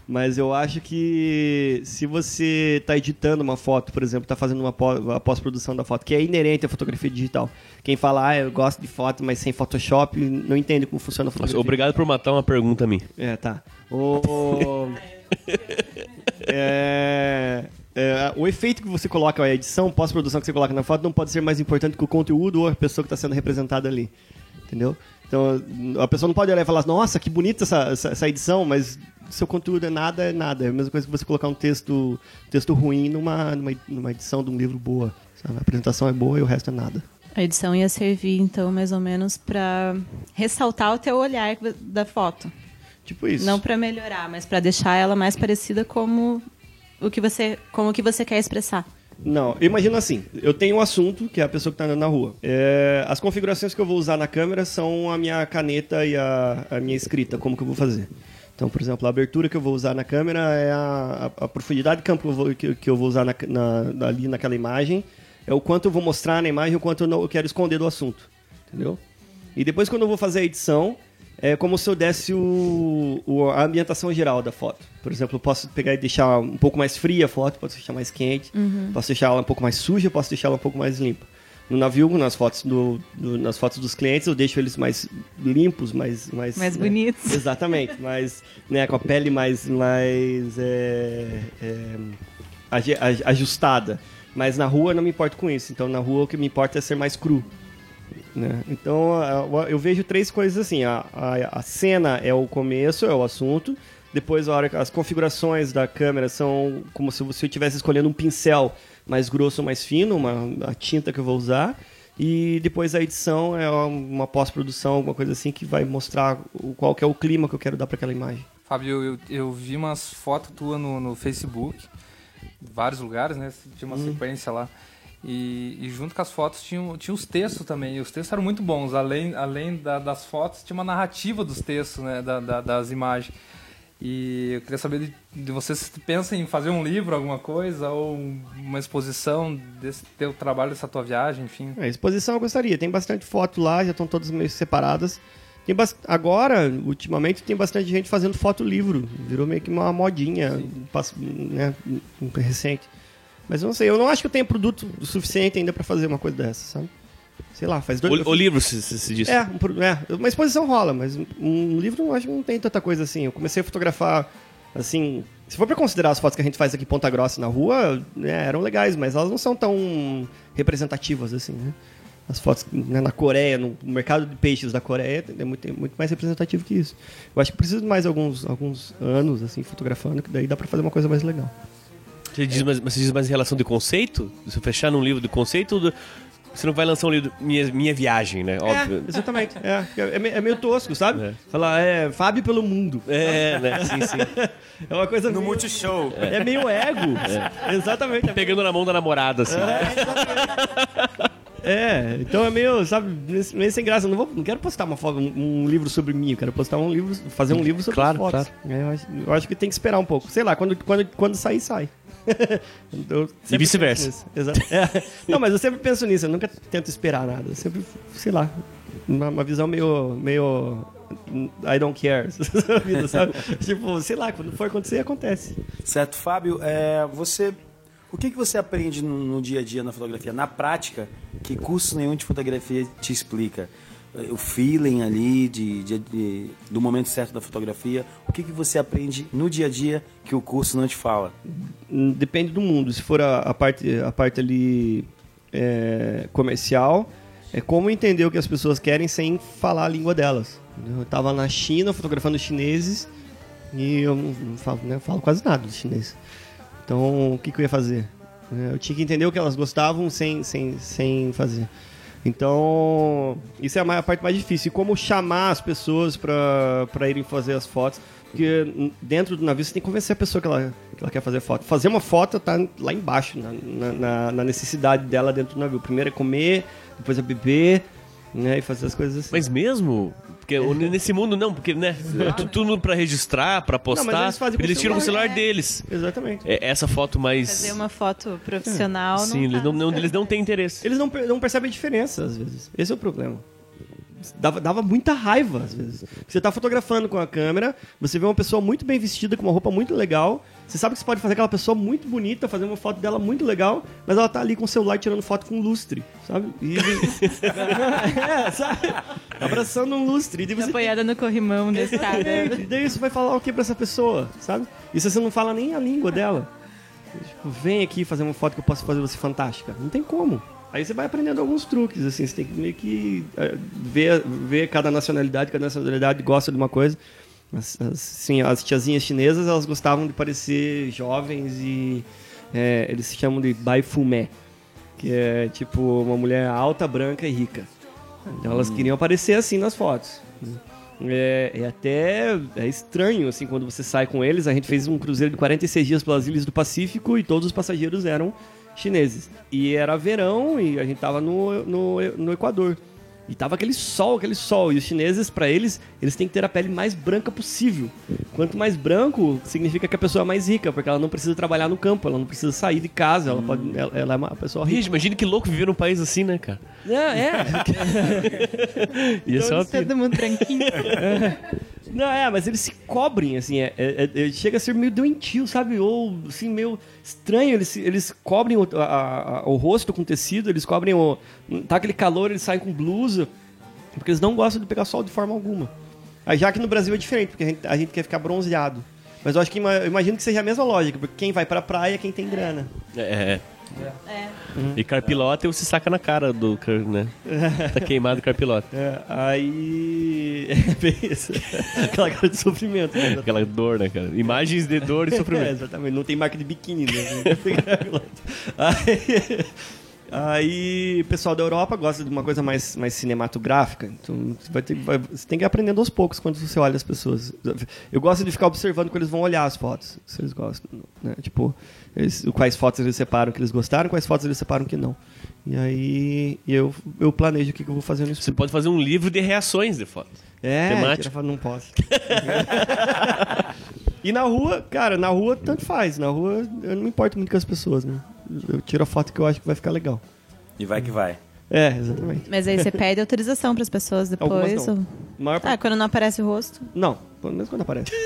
Mas eu acho que se você está editando uma foto, por exemplo, está fazendo uma pós-produção da foto, que é inerente à fotografia digital. Quem fala, ah, eu gosto de foto, mas sem Photoshop, não entende como funciona a fotografia. obrigado por matar uma pergunta a mim. É, tá. O... [laughs] é... é, o efeito que você coloca, a edição, pós-produção que você coloca na foto, não pode ser mais importante que o conteúdo ou a pessoa que está sendo representada ali. Entendeu? Então, a pessoa não pode olhar e falar, nossa, que bonita essa, essa, essa edição, mas seu conteúdo é nada, é nada. É a mesma coisa que você colocar um texto, texto ruim numa, numa, numa edição de um livro boa. sabe? A apresentação é boa e o resto é nada. A edição ia servir, então, mais ou menos pra ressaltar o teu olhar da foto. Tipo isso. Não pra melhorar, mas pra deixar ela mais parecida como o que você, como o que você quer expressar. Não, imagina assim, eu tenho um assunto, que é a pessoa que está andando na rua. É, as configurações que eu vou usar na câmera são a minha caneta e a, a minha escrita, como que eu vou fazer. Então, por exemplo, a abertura que eu vou usar na câmera é a, a- a profundidade de campo que eu vou, que, que eu vou usar na, na- ali naquela imagem, é o quanto eu vou mostrar na imagem, o quanto eu, não, eu quero esconder do assunto. Entendeu? E depois, quando eu vou fazer a edição, é como se eu desse o, o- a ambientação geral da foto. Por exemplo, eu posso pegar e deixar um pouco mais fria a foto, posso deixar mais quente, posso deixar ela um pouco mais suja, posso deixar ela um pouco mais limpa. No navio, nas fotos, do, do- nas fotos dos clientes, eu deixo eles mais limpos, mais... Mais, Mais né? bonitos. Exatamente, [laughs] mas né, com a pele mais, mais é, é, ajustada. Mas na rua eu não me importo com isso. Então na rua o que me importa é ser mais cru. né? Então eu vejo três coisas assim: a, a, a cena é o começo, é o assunto. Depois a hora as configurações da câmera são como se você estivesse escolhendo um pincel mais grosso ou mais fino, uma, a tinta que eu vou usar. E depois a edição é uma pós-produção, alguma coisa assim, que vai mostrar o, qual que é o clima que eu quero dar para aquela imagem. Fábio, eu, eu vi umas fotos tuas no, no Facebook, vários lugares, né? Tinha uma sequência lá. E, e junto com as fotos tinha, tinha os textos também. E os textos eram muito bons. Além, além da- das fotos, tinha uma narrativa dos textos, né? Da- da- das imagens. E eu queria saber de, de você se pensa em fazer um livro, alguma coisa, ou uma exposição desse teu trabalho, dessa tua viagem, enfim. A exposição eu gostaria. Tem bastante foto lá, já estão todas meio separadas. Tem Agora, ultimamente, tem bastante gente fazendo foto-livro. Virou meio que uma modinha né, recente. Mas eu não sei, eu não acho que eu tenho produto suficiente ainda para fazer uma coisa dessa, sabe? Sei lá, faz dois... O, o livro, se, se, se diz. É, um é, uma exposição rola, mas um- livro eu acho que não tem tanta coisa assim. Eu comecei a fotografar, assim. Se for pra considerar as fotos que a gente faz aqui em Ponta Grossa na rua, né, eram legais, mas elas não são tão representativas assim, né? As fotos né, na Coreia, no mercado de peixes da Coreia, é muito, é muito mais representativo que isso. Eu acho que preciso de mais alguns, alguns anos, assim, fotografando, que daí dá pra fazer uma coisa mais legal. Você diz, mais, mas você diz mais em relação de conceito? Se fechar num livro de conceito, do- você não vai lançar um livro minha, minha viagem, né? Óbvio. É, exatamente. É, é, é meio tosco, sabe? É. Falar, é, Fábio pelo mundo. É, né? Sim, sim. [laughs] É uma coisa No meio, Multishow. é meio ego. Exatamente. Pegando na mão da namorada, assim. É, então é meio, sabe, meio, sem graça. Eu não, vou, não quero postar uma foto, um, um livro sobre mim, eu quero postar um livro, fazer um livro sobre Claro, as fotos. É, eu, acho, eu acho que tem que esperar um pouco. Sei lá, quando, quando, quando sair, sai. E vice-versa. É. Não, mas eu sempre penso nisso, eu nunca tento esperar nada. Eu sempre, sei lá, uma, uma visão meio, meio I don't care, [laughs] da vida, sabe? tipo, sei lá, quando for acontecer, acontece. Certo, Fábio, é, você. O que, que você aprende no, no dia a dia na fotografia? Na prática, que curso nenhum de fotografia te explica? O feeling ali de, de- de- do momento certo da fotografia. O que, que você aprende no dia a dia que o curso não te fala? Hum, Depende do mundo. Se for a, a parte, a parte ali é, comercial, é como entender o que as pessoas querem sem falar a língua delas. Eu tava na China fotografando chineses e eu não, falo, né, falo quase nada de chinês. Então, o que, que eu ia fazer? Eu tinha que entender o que elas gostavam sem, sem, sem fazer. Então, isso é a parte mais difícil. E como chamar as pessoas para irem fazer as fotos. Porque hum, dentro do navio você tem que convencer a pessoa que ela, que ela quer fazer foto. Fazer uma foto tá lá embaixo, na- na, na necessidade dela dentro do navio. Primeiro é comer, depois é beber, né? E fazer as coisas assim. Mas mesmo? Porque [laughs] nesse mundo não, porque, né? tu- Tudo pra registrar, pra postar, eles fazem com eles tiram o celular. deles. Exatamente. É, essa foto mais. Fazer uma foto profissional Sim, eles não, não, não- eles não têm interesse. Eles não, não percebem a diferença, às vezes. Esse é o problema. Dava, dava muita raiva, às vezes. Você tá fotografando com a câmera, você vê uma pessoa muito bem vestida, com uma roupa muito legal. Você sabe que você pode fazer aquela pessoa muito bonita, fazer uma foto dela muito legal, mas ela tá ali com o celular tirando foto com lustre, sabe? E, [laughs] é, sabe? Abraçando um lustre. E você apoiada no corrimão desse cara. Exatamente. E daí isso vai falar o que pra essa pessoa, sabe? E se você não fala nem a língua dela? Tipo, vem aqui fazer uma foto que eu posso fazer você fantástica. Não tem como. Aí você vai aprendendo alguns truques, assim, você tem que meio que eh, ver, ver cada nacionalidade, cada nacionalidade gosta de uma coisa. As, as, sim, as tiazinhas chinesas, elas gostavam de parecer jovens e eh, eles se chamam de baifumé, que é tipo uma mulher alta, branca e rica. Então elas queriam aparecer assim nas fotos. É, é até é estranho, assim, quando você sai com eles. A gente fez um cruzeiro de 46 dias pelas ilhas do Pacífico e todos os passageiros eram chineses. E era verão e a gente tava no, no, no Equador. E tava aquele sol, aquele sol. E os chineses, pra eles, eles têm que ter a pele mais branca possível. Quanto mais branco, significa que a pessoa é mais rica, porque ela não precisa trabalhar no campo, ela não precisa sair de casa, ela, pode, ela, ela é uma pessoa rica. Imagina que louco viver num país assim, né, cara? É, é. [laughs] Ser uma Todo mundo branquinho. [laughs] Não, é, mas eles se cobrem, assim, é, é- é- chega a ser meio doentio, sabe? Ou, assim, meio estranho. Eles, eles cobrem o, a- a- o rosto com tecido, eles cobrem o... Tá aquele calor, eles saem com blusa, porque eles não gostam de pegar sol de forma alguma. Já que no Brasil é diferente, porque a gente, a gente quer ficar bronzeado. Mas eu acho que, eu imagino que seja a mesma lógica, porque quem vai pra praia é quem tem grana. É. É. E carpilote você saca na cara do, né? [laughs] Tá queimado o carpilote. É, aí... [laughs] É bem isso. Aquela cara de sofrimento. Né? Aquela dor, né, cara? Imagens de dor e [laughs] É, sofrimento. exatamente, não tem marca de biquíni, né? aí, aí, o pessoal da Europa gosta de uma coisa mais, mais cinematográfica. Então, você, vai ter, vai- você tem que ir aprendendo aos poucos quando você olha as pessoas. Eu gosto de ficar observando quando eles vão olhar as fotos, se eles gostam. Né? Tipo, eles- quais fotos eles separam que eles gostaram, quais fotos eles separam que não. E aí eu, eu planejo o que, que eu vou fazer no Você pode fazer um livro de reações de foto. É, Temático. não posso. [laughs] e na rua, cara, na rua tanto faz. Na rua eu não me importo muito com as pessoas, né? Eu tiro a foto que eu acho que vai ficar legal. E vai que vai. É, exatamente. Mas aí você pede autorização pras pessoas Algumas depois? não. ou- Maior Ah, quando não aparece o rosto. Não, pelo menos quando aparece. [laughs]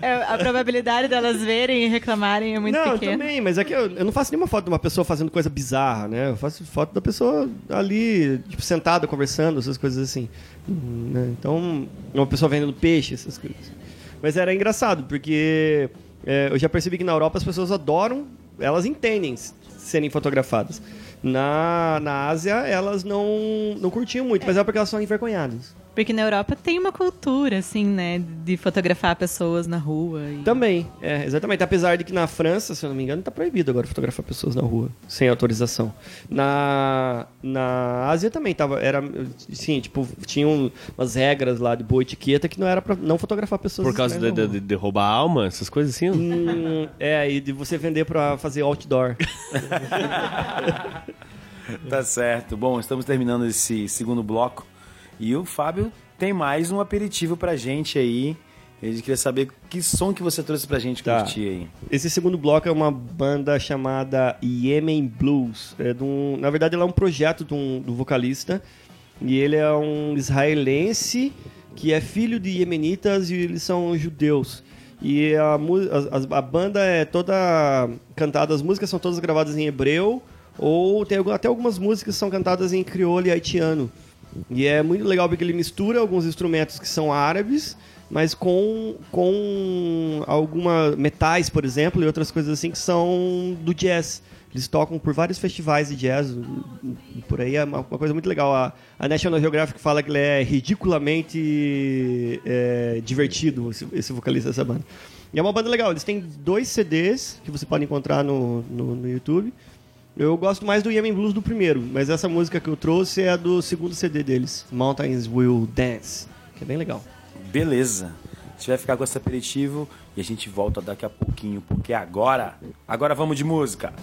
É, a probabilidade delas verem e reclamarem é muito não, pequena. também, mas é que eu, eu não faço nenhuma foto de uma pessoa fazendo coisa bizarra, né? Eu faço foto da pessoa ali, tipo, sentada, conversando, essas coisas assim. Né? Então, uma pessoa vendendo peixe, essas coisas. Mas era engraçado, porque é, eu já percebi que na Europa as pessoas adoram, elas entendem serem fotografadas. Na, na Ásia, elas não, não curtiam muito, mas é porque elas são envergonhadas. Porque na Europa tem uma cultura, assim, né? De fotografar pessoas na rua. E... Também, é, exatamente. Apesar de que na França, se eu não me engano, tá proibido agora fotografar pessoas na rua, sem autorização. Na, na Ásia também tava, era, sim, tipo, tinham umas regras lá de boa etiqueta que não era pra não fotografar pessoas Por causa de, de, de- de roubar a alma, essas coisas assim? Hum, é, e de você vender pra fazer outdoor. [laughs] Tá certo. Bom, estamos terminando esse segundo bloco. E o Fábio tem mais um aperitivo pra gente aí. Ele queria saber que som que você trouxe pra gente Tá. curtir aí. Esse segundo bloco é uma banda chamada Yemen Blues. É de um- na verdade, ela é um projeto de um- do vocalista. E ele é um israelense que é filho de iemenitas e eles são judeus. E a, a, a banda é toda cantada, as músicas são todas gravadas em hebreu, ou tem até algumas músicas que são cantadas em crioulo e haitiano. E é muito legal porque ele mistura alguns instrumentos que são árabes, mas com, com alguma metais, por exemplo, e outras coisas assim que são do jazz. Eles tocam por vários festivais de jazz, por aí é uma, coisa muito legal. A, a National Geographic fala que ele é ridiculamente é, divertido, esse, esse vocalista dessa banda. E é uma banda legal, eles têm dois CDs que você pode encontrar no, no, no YouTube. Eu gosto mais do Yemen Blues do primeiro, mas essa música que eu trouxe é do segundo CD deles, Mountains Will Dance, que é bem legal. Beleza. Gente vai ficar com esse aperitivo e a gente volta daqui a pouquinho, porque agora, agora vamos de música.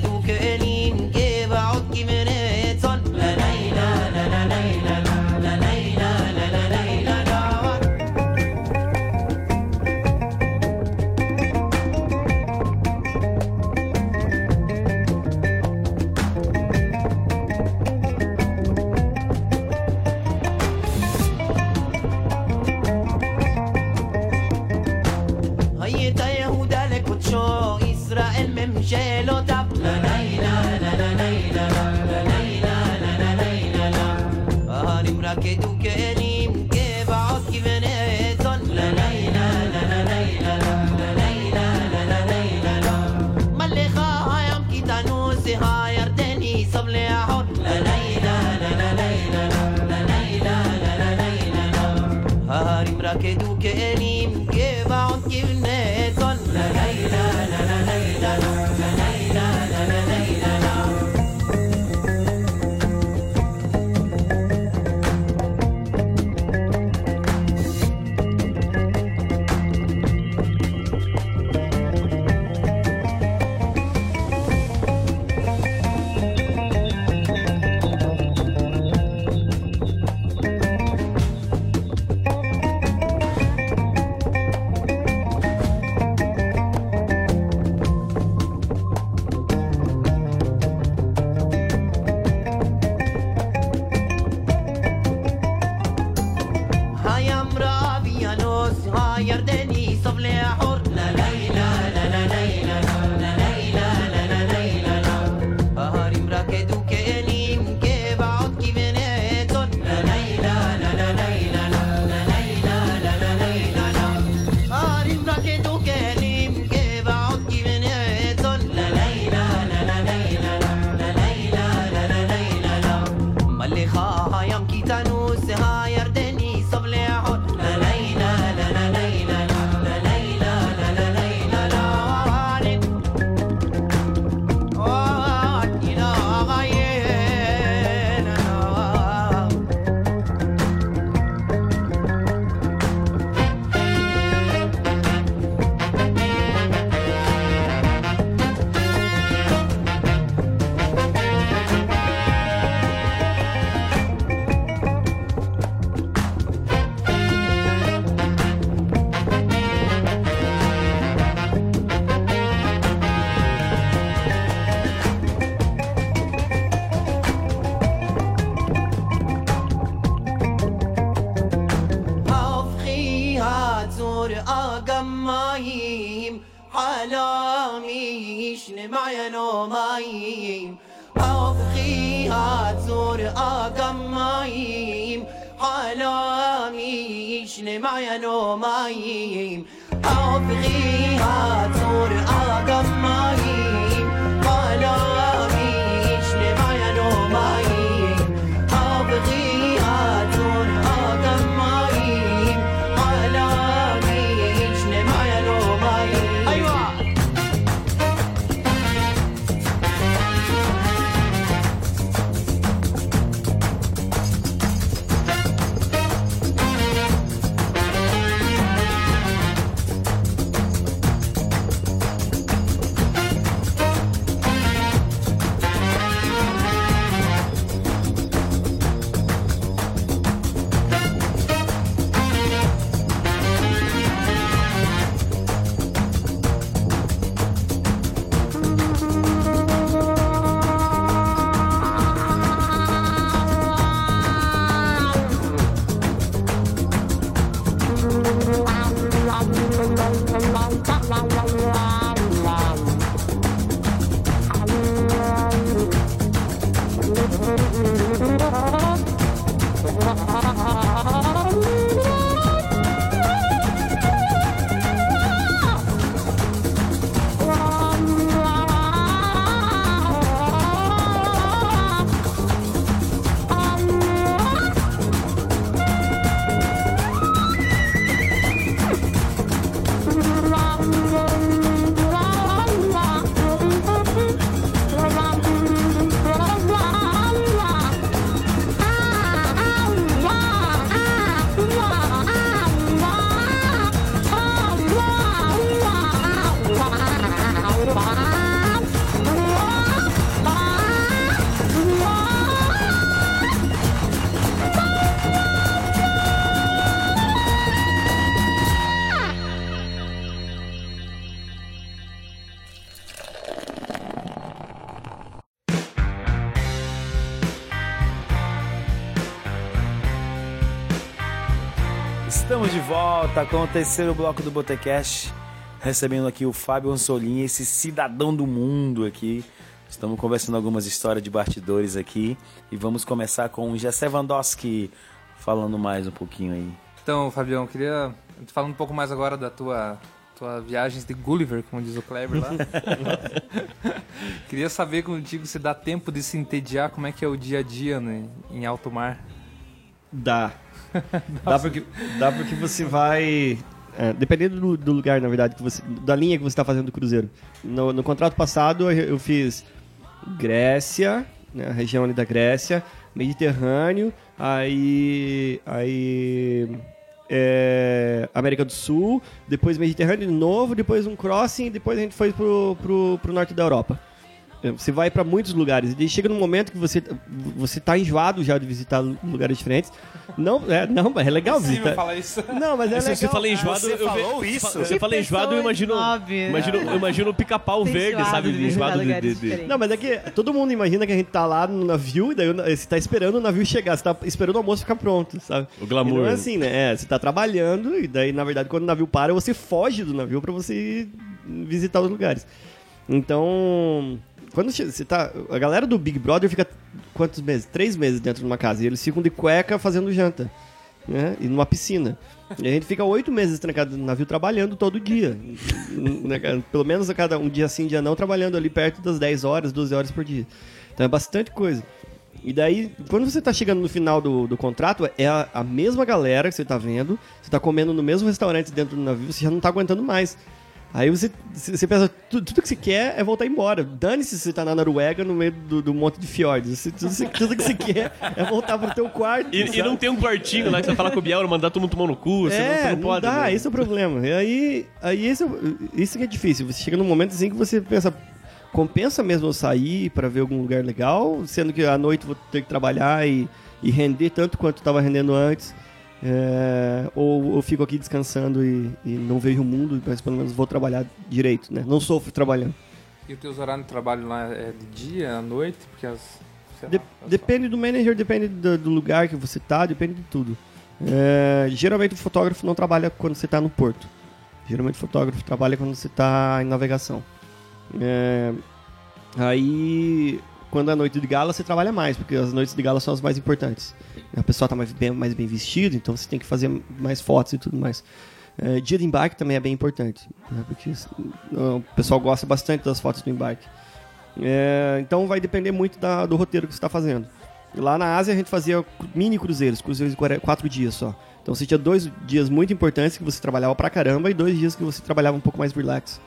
donc elle Volta com o terceiro bloco do Botecast. recebendo aqui o Fábio Ansolim, esse cidadão do mundo aqui. Estamos conversando algumas histórias de bastidores aqui e vamos começar com o Jessé Vandowski falando mais um pouquinho aí. Então, Fabião, queria. Falando um pouco mais agora da tua, tua viagens de Gulliver, como diz o Kleber lá. [laughs] queria saber contigo se dá tempo de se entediar, como é que é o dia a dia né, em alto mar. Dá. [laughs] dá, porque, dá porque você vai. é, dependendo do, do lugar, na verdade, que você, da linha que você está fazendo do cruzeiro. No, no contrato passado, eu, fiz Grécia, né, a região ali da Grécia, Mediterrâneo, aí. aí é, América do Sul, depois Mediterrâneo de novo, depois um crossing, depois a gente foi pro, pro, pro norte da Europa. É, Você vai para muitos lugares e daí chega num momento que você você tá enjoado já de visitar lu- lugares diferentes. Não, é, não, mas é legal visitar. falar isso. Não, mas é Se legal. você fala enjoado, Você eu falou ve- isso? Você fala enjoado, eu imagino. snob. Imagino, eu imagino o pica-pau verde, sabe? de Enjoado de. de- de-. Não, mas é que todo mundo imagina que a gente tá lá no navio e daí você tá esperando o navio chegar, você tá esperando o almoço ficar pronto, sabe? O glamour. E não é assim, né? É, você tá trabalhando e daí, na verdade, quando o navio para, você foge do navio pra você visitar os lugares. Então, quando você tá. A galera do Big Brother fica quantos meses? Três meses dentro de uma casa. E eles ficam de cueca fazendo janta. Né? E numa piscina. E a gente fica oito meses trancado no navio trabalhando todo dia. [laughs] Né? Pelo menos a cada um dia sim, dia não, trabalhando ali perto das 10 horas, 12 horas por dia. Então é bastante coisa. E daí, quando você tá chegando no final do, do contrato, é a, a mesma galera que você tá vendo, você tá comendo no mesmo restaurante dentro do navio, você já não tá aguentando mais. Aí você, você pensa, tudo, tudo que você quer é voltar embora. Dane-se se você tá na Noruega, no meio do, do monte de fiordes. Você- tudo, você- tudo que você quer é voltar pro teu quarto. E, e não tem um quartinho lá que você fala com o Biel, mandar todo mundo tomar no cu, você, não, é, você não não pode. né? esse é o problema. E aí, aí esse, é isso que é difícil. Você chega num momento assim que você pensa, compensa mesmo eu sair pra ver algum lugar legal, sendo que à noite vou ter que trabalhar e, e render tanto quanto estava rendendo antes. É, ou eu fico aqui descansando e, e não vejo o mundo, mas pelo menos vou trabalhar direito, né? Não sofro trabalhando. E os teus horários de trabalho lá é de dia, à noite? Porque as. lá, De- as- depende do manager, depende do, do lugar que você tá, depende de tudo. É, geralmente o fotógrafo não trabalha quando você tá no porto. Geralmente o fotógrafo trabalha quando você tá em navegação. É, aí, quando é noite de gala, você trabalha mais, porque as noites de gala são as mais importantes. A pessoa tá mais bem, mais bem vestida, então você tem que fazer mais fotos e tudo mais. É, dia de embarque também é bem importante, né, porque o pessoal gosta bastante das fotos do embarque. É, então vai depender muito da- do roteiro que você está fazendo. Lá na Ásia a gente fazia mini cruzeiros, cruzeiros de quatro dias só. Então você tinha dois dias muito importantes que você trabalhava pra caramba e dois dias que você trabalhava um pouco mais relax.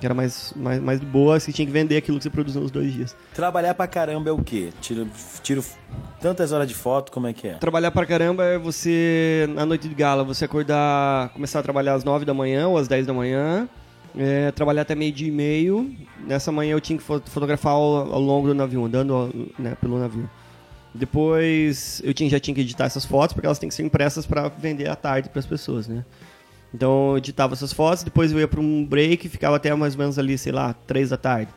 Que era mais, mais, mais boa, você tinha que vender aquilo que você produziu nos dois dias. Trabalhar pra caramba é o quê? Tiro, tiro tantas horas de foto, como é que é? Trabalhar pra caramba é você, na noite de gala, você acordar, começar a trabalhar às 9 da manhã ou às 10 da manhã, é, trabalhar até meio dia e meio. Nessa manhã eu tinha que fo- fotografar ao, ao longo do navio, andando né, pelo navio. Depois eu tinha, já tinha que editar essas fotos, porque elas têm que ser impressas para vender à tarde para as pessoas, né? Então eu editava essas fotos, depois eu ia para um break, ficava até mais ou menos ali, sei lá, 3 da tarde.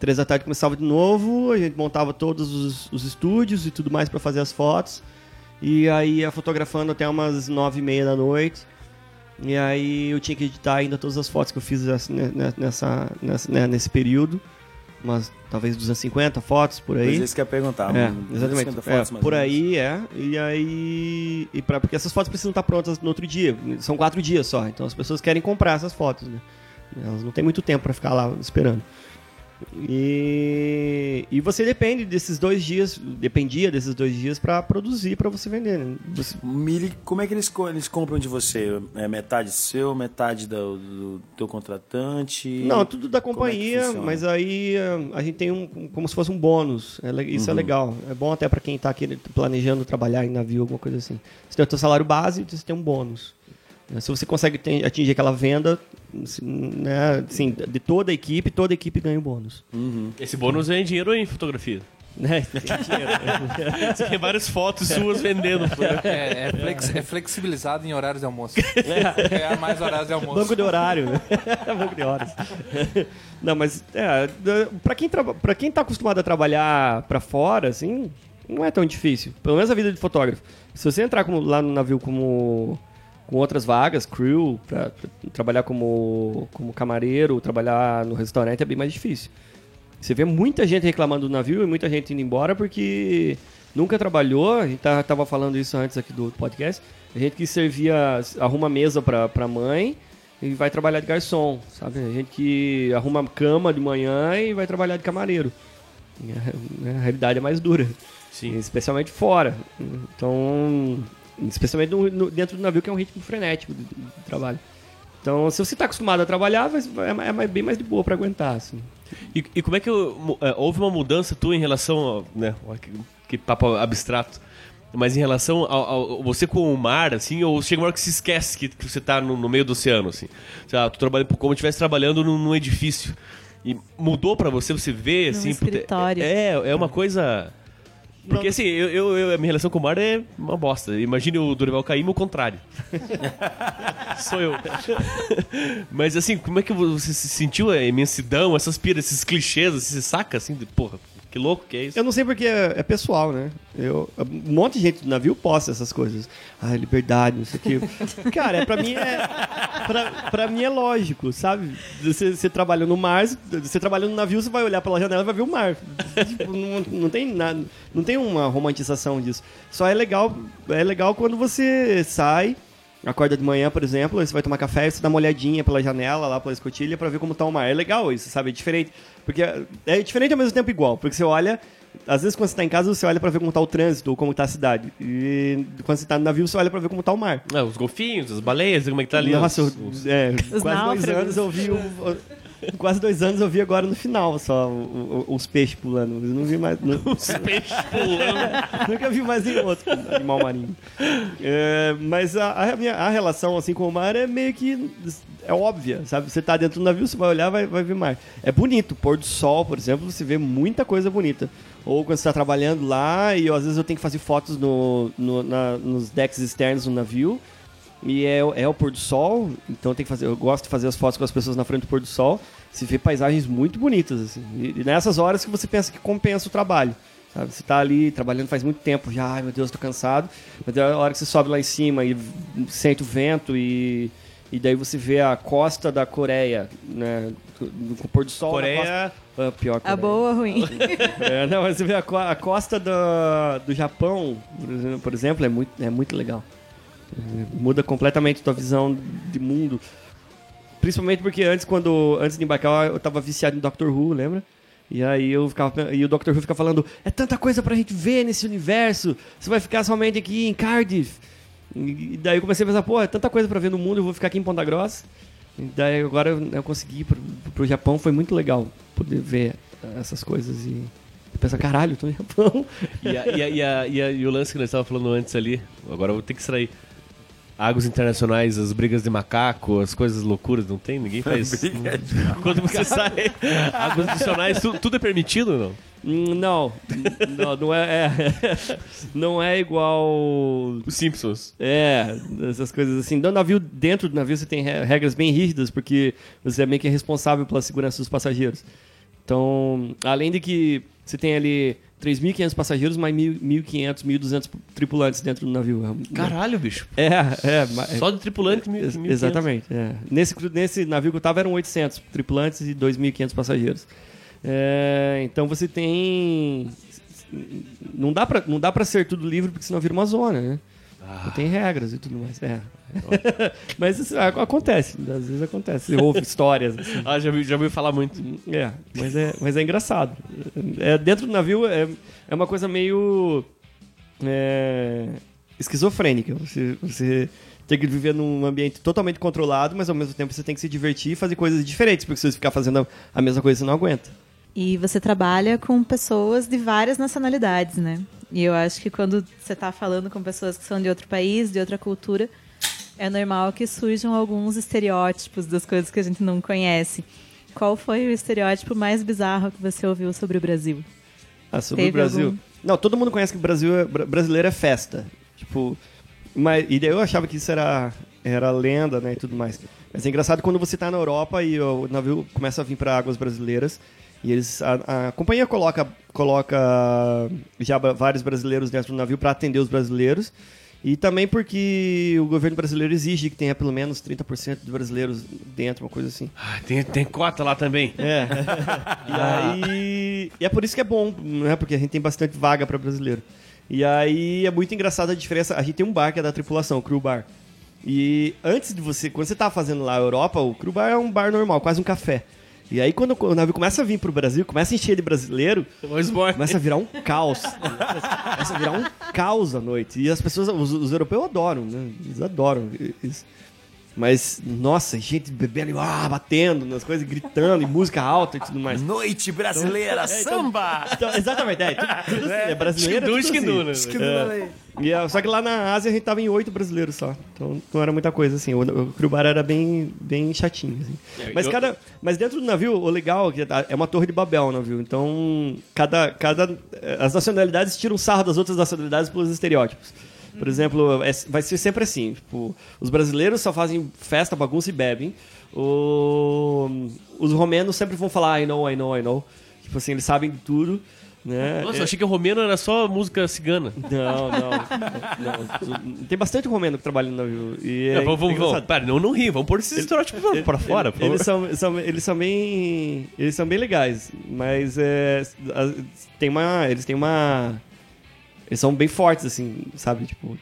Três da tarde começava de novo, a gente montava todos os, os estúdios e tudo mais para fazer as fotos. E aí ia fotografando até umas nove e meia da noite. E aí eu tinha que editar ainda todas as fotos que eu fiz nessa, nessa, nessa- né, nesse período. Umas talvez 250 fotos por aí. Pois isso que eu ia perguntar. É, exatamente. 250 É, fotos, mais por menos. aí é. E aí. E pra, porque essas fotos precisam estar prontas no outro dia. São quatro dias só. Então as pessoas querem comprar essas fotos, né? Elas não têm muito tempo pra ficar lá esperando. E, e você depende desses dois dias, dependia desses dois dias pra produzir, pra você vender. Né? Você- Mili, como é que eles, eles compram de você? É metade seu, metade do, do teu contratante? Não, tudo da é companhia, funciona? mas aí ah, a gente tem um como se fosse um bônus. É isso é legal. É bom até pra quem tá aqui planejando trabalhar em navio, alguma coisa assim. Você tem o teu salário base, você tem um bônus. Se você consegue atingir aquela venda, né, assim, de toda a equipe, toda a equipe ganha um bônus. Esse bônus é em dinheiro ou em fotografia? [laughs] Né? Você tem várias fotos suas vendendo. É, é, flex- é flexibilizado em horários de almoço. É mais horários de almoço. Banco de horário. né? [laughs] Banco de horas. Não, mas é, pra quem, pra quem tá acostumado a trabalhar pra fora, assim, não é tão difícil. Pelo menos a vida de fotógrafo. Se você entrar como- lá no navio como com outras vagas, crew, pra trabalhar como, como camareiro, trabalhar no restaurante é bem mais difícil. Você vê muita gente reclamando do navio e muita gente indo embora porque nunca trabalhou. A gente tá- tava falando isso antes aqui do podcast. A gente que servia, arruma mesa pra, pra mãe e vai trabalhar de garçom, sabe? A gente que arruma cama de manhã e vai trabalhar de camareiro. A, a realidade é mais dura. Sim. Especialmente fora. Então, especialmente no- no- dentro do navio, que é um ritmo frenético de, de trabalho. Então, se você está acostumado a trabalhar, é, é mais- bem mais de boa para aguentar. Assim. E, e como é que eu- é, houve uma mudança tua em relação ao, né, que, que papo abstrato, mas em relação ao, ao- você com o mar, assim, ou chega uma hora que se esquece que, que você tá no, no meio do oceano, assim. Sei lá, tu trabalha como se estivesse trabalhando num, num edifício. E mudou pra você, você vê, assim... escritório. É, é uma coisa... Porque assim, eu, eu- eu- a minha relação com o mar é uma bosta. Imagine o Dorival Caymmi o contrário. [laughs] Sou eu. Mas assim, como é que você se sentiu a imensidão, essas piras, esses clichês, assim, você saca assim, de, porra, que louco que é isso? Eu não sei porque é, é pessoal, né? Eu, um monte de gente do navio posta essas coisas. Ah, liberdade, não sei o quê. [laughs] Cara, é, pra mim é. Pra, pra mim é lógico, sabe? Você, você trabalha no mar, você trabalha no navio, você vai olhar pela janela e vai ver o mar. Tipo, não, não tem nada. Não tem uma romantização disso. Só é legal, é legal quando você sai. Acorda de manhã, por exemplo, aí você vai tomar café e você dá uma olhadinha pela janela, lá pela escotilha, pra ver como tá o mar. É legal isso, sabe? É diferente. Porque é- é diferente ao mesmo tempo igual. Porque você olha, às vezes quando você tá em casa, você olha pra ver como tá o trânsito ou como tá a cidade. E quando você tá no navio, você olha pra ver como tá o mar. Ah, os golfinhos, as baleias, como é que tá ali? Nossa, os- os- é, Os quase dois náufragos. anos eu vi o- [laughs] Quase dois anos eu vi agora no final só o- o- os peixes pulando. Eu não vi mais. Não, [laughs] os peixes pulando. [laughs] nunca vi mais nenhum outro animal marinho. É, mas a, a minha a relação assim com o mar é meio que é óbvia, sabe? Você tá dentro do navio, você vai olhar, vai, vai ver mar. É bonito, pôr do sol, por exemplo, você vê muita coisa bonita. Ou quando você tá trabalhando lá e às vezes eu tenho que fazer fotos no, no- na- nos decks externos do navio. E é, é o pôr do sol, então tem que fazer. Eu gosto de fazer as fotos com as pessoas na frente do pôr do sol. Você vê paisagens muito bonitas, assim. E, e nessas horas que você pensa que compensa o trabalho. Sabe? Você tá ali trabalhando faz muito tempo já, ai meu Deus, tô cansado. Mas é a hora que você sobe lá em cima e sente o vento e, e daí você vê a costa da Coreia, né? No pôr do sol. na Coreia- costa- Ah, pior A boa ou ruim? [laughs] É, não, mas você vê a, co- a costa do, do Japão, por exemplo- por exemplo, é muito, é muito legal. Muda completamente tua visão de mundo. Principalmente porque antes, quando antes de embarcar, eu tava viciado em Doctor Who, lembra? E aí eu ficava, e o Doctor Who fica falando, é tanta coisa pra gente ver nesse universo, você vai ficar somente aqui em Cardiff. E daí eu comecei a pensar, pô, é tanta coisa pra ver no mundo, eu vou ficar aqui em Ponta Grossa. E daí agora eu, consegui ir pro, pro Japão, foi muito legal poder ver essas coisas e pensar, caralho, tô no Japão. E, a- e a- e a- e e o lance que nós estávamos falando antes ali, agora eu vou ter que extrair. Águas internacionais, as brigas de macaco, as coisas loucuras, não tem? Ninguém faz. Quando você sai, águas internacionais, tu- tudo é permitido ou não? Hum, Não, não, não é, é- [laughs] não é igual Os Simpsons. É, essas coisas assim. No navio, dentro do navio você tem re- regras bem rígidas, porque você é meio que responsável pela segurança dos passageiros. Então, além de que você tem ali 3.500 passageiros, mais 1.500, 1.200 tripulantes dentro do navio. Caralho, bicho. É, é. Só de tripulante, mil, Ex- mil Exatamente. é. Nesse, nesse navio que eu tava eram 800 tripulantes e 2.500 passageiros. É, então você tem. Não dá, pra, não dá pra ser tudo livre, porque senão vira uma zona, né? Ah. Tem regras e tudo mais. É. [laughs] mas isso ac- acontece, às vezes acontece. Você ouve histórias. assim. Ah, já, vi- já ouvi falar muito. É, mas é, mas é engraçado. É, dentro do navio é, é uma coisa meio é, esquizofrênica. Você, você tem que viver num ambiente totalmente controlado, mas ao mesmo tempo você tem que se divertir e fazer coisas diferentes, porque se você ficar fazendo a mesma coisa, você não aguenta. E você trabalha com pessoas de várias nacionalidades, né? E eu acho que quando você está falando com pessoas que são de outro país, de outra cultura, é normal que surjam alguns estereótipos das coisas que a gente não conhece. Qual foi o estereótipo mais bizarro que você ouviu sobre o Brasil? Ah, sobre Teve o Brasil. algum? Não, todo mundo conhece que o Brasil é, bra- brasileiro é festa. Tipo, mas, e daí eu achava que isso era, era lenda, né, e tudo mais. Mas é engraçado quando você tá na Europa e o navio começa a vir para águas brasileiras e eles a, a companhia coloca coloca já vários brasileiros dentro do navio para atender os brasileiros E também porque o governo brasileiro exige que tenha pelo menos 30% de brasileiros dentro, uma coisa assim. Ah, tem, tem cota lá também. É. [laughs] e aí. E é por isso que é bom, né? Porque a gente tem bastante vaga para brasileiro. E aí é muito engraçada a diferença. A gente tem um bar que é da tripulação, o Crew Bar. E antes de você, quando você tá fazendo lá a Europa, o Crew Bar é um bar normal, quase um café. E aí quando o navio começa a vir pro Brasil, começa a encher de brasileiro, começa a virar um caos. começa a virar um caos à noite. E as pessoas, os, os europeus adoram, né? Eles adoram isso. Mas, nossa, gente bebendo, e, ah, batendo nas coisas, gritando, e música alta e tudo mais. Noite brasileira, É, então- samba! Então, exatamente, é. Tudo, tudo assim, é brasileiro. Esquindu, tudo esquindu, né? assim. É. E, é, só que lá na Ásia a gente tava em oito brasileiros só. Então não era muita coisa, assim. O, o era bem, bem chatinho, assim. Mas, cada, mas dentro do navio, o legal é que é uma torre de Babel o navio. Então, cada, cada, eh, as nacionalidades tiram sarro das outras nacionalidades pelos estereótipos. Por exemplo, é- vai ser sempre assim. Tipo, os brasileiros só fazem festa, bagunça e bebem. O- os romenos sempre vão falar I know, I know, I know. Tipo assim, eles sabem de tudo. Né? Nossa, eu achei que o romeno era só música cigana. Não, não, não. Tem bastante romeno que trabalha no navio. E é Não, vamos, vamos, engraçado. vamos. Pera, não, não ri, vamos pôr esses estereótipos pra- pra fora, favor. Eles são, são- eles são bem. Eles são bem legais. Mas é, tem uma. Eles têm uma. Eles são bem fortes, assim, sabe? Tipo.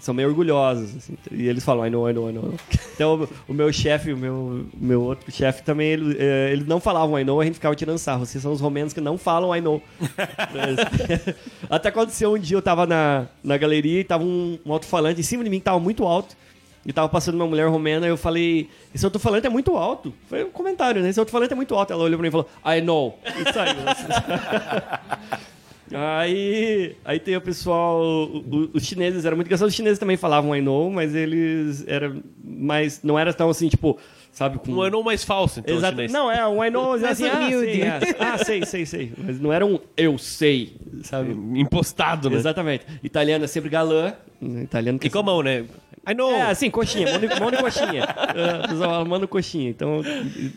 São bem orgulhosos, assim, e eles falam, I know, I know, I know. [laughs] Então, o, meu chefe, o meu, meu outro chefe também, ele, é, eles não falavam I know, a gente ficava tirando sarro. Vocês são os romenos que não falam I know. Mas- [laughs] Até aconteceu um dia, eu tava na, na galeria e tava um, um alto-falante em cima de mim, que tava muito alto. E tava passando uma mulher romena, e eu falei, esse alto-falante é muito alto. Foi um comentário, né? Esse alto-falante é muito alto. Ela olhou pra mim e falou, I know. E saiu. [laughs] Aí, aí tem o pessoal, o- o- os chineses, era muito engraçado, os chineses também falavam I know, mas eles eram mais, não era tão assim, tipo, sabe, com... Um ano mais falso, então, Exato. chinês. Não, é um I know, [laughs] Mais assim, ah, humilde. sei, é. ah, sei, sei, sei. Mas não era um eu sei, sabe? Impostado, né? Exatamente. Italiano é sempre galã. Italiano que E com a mão, né? I know. é, assim, coxinha, mão de, mão de coxinha. [laughs] É, o pessoal fala, mano coxinha. Então,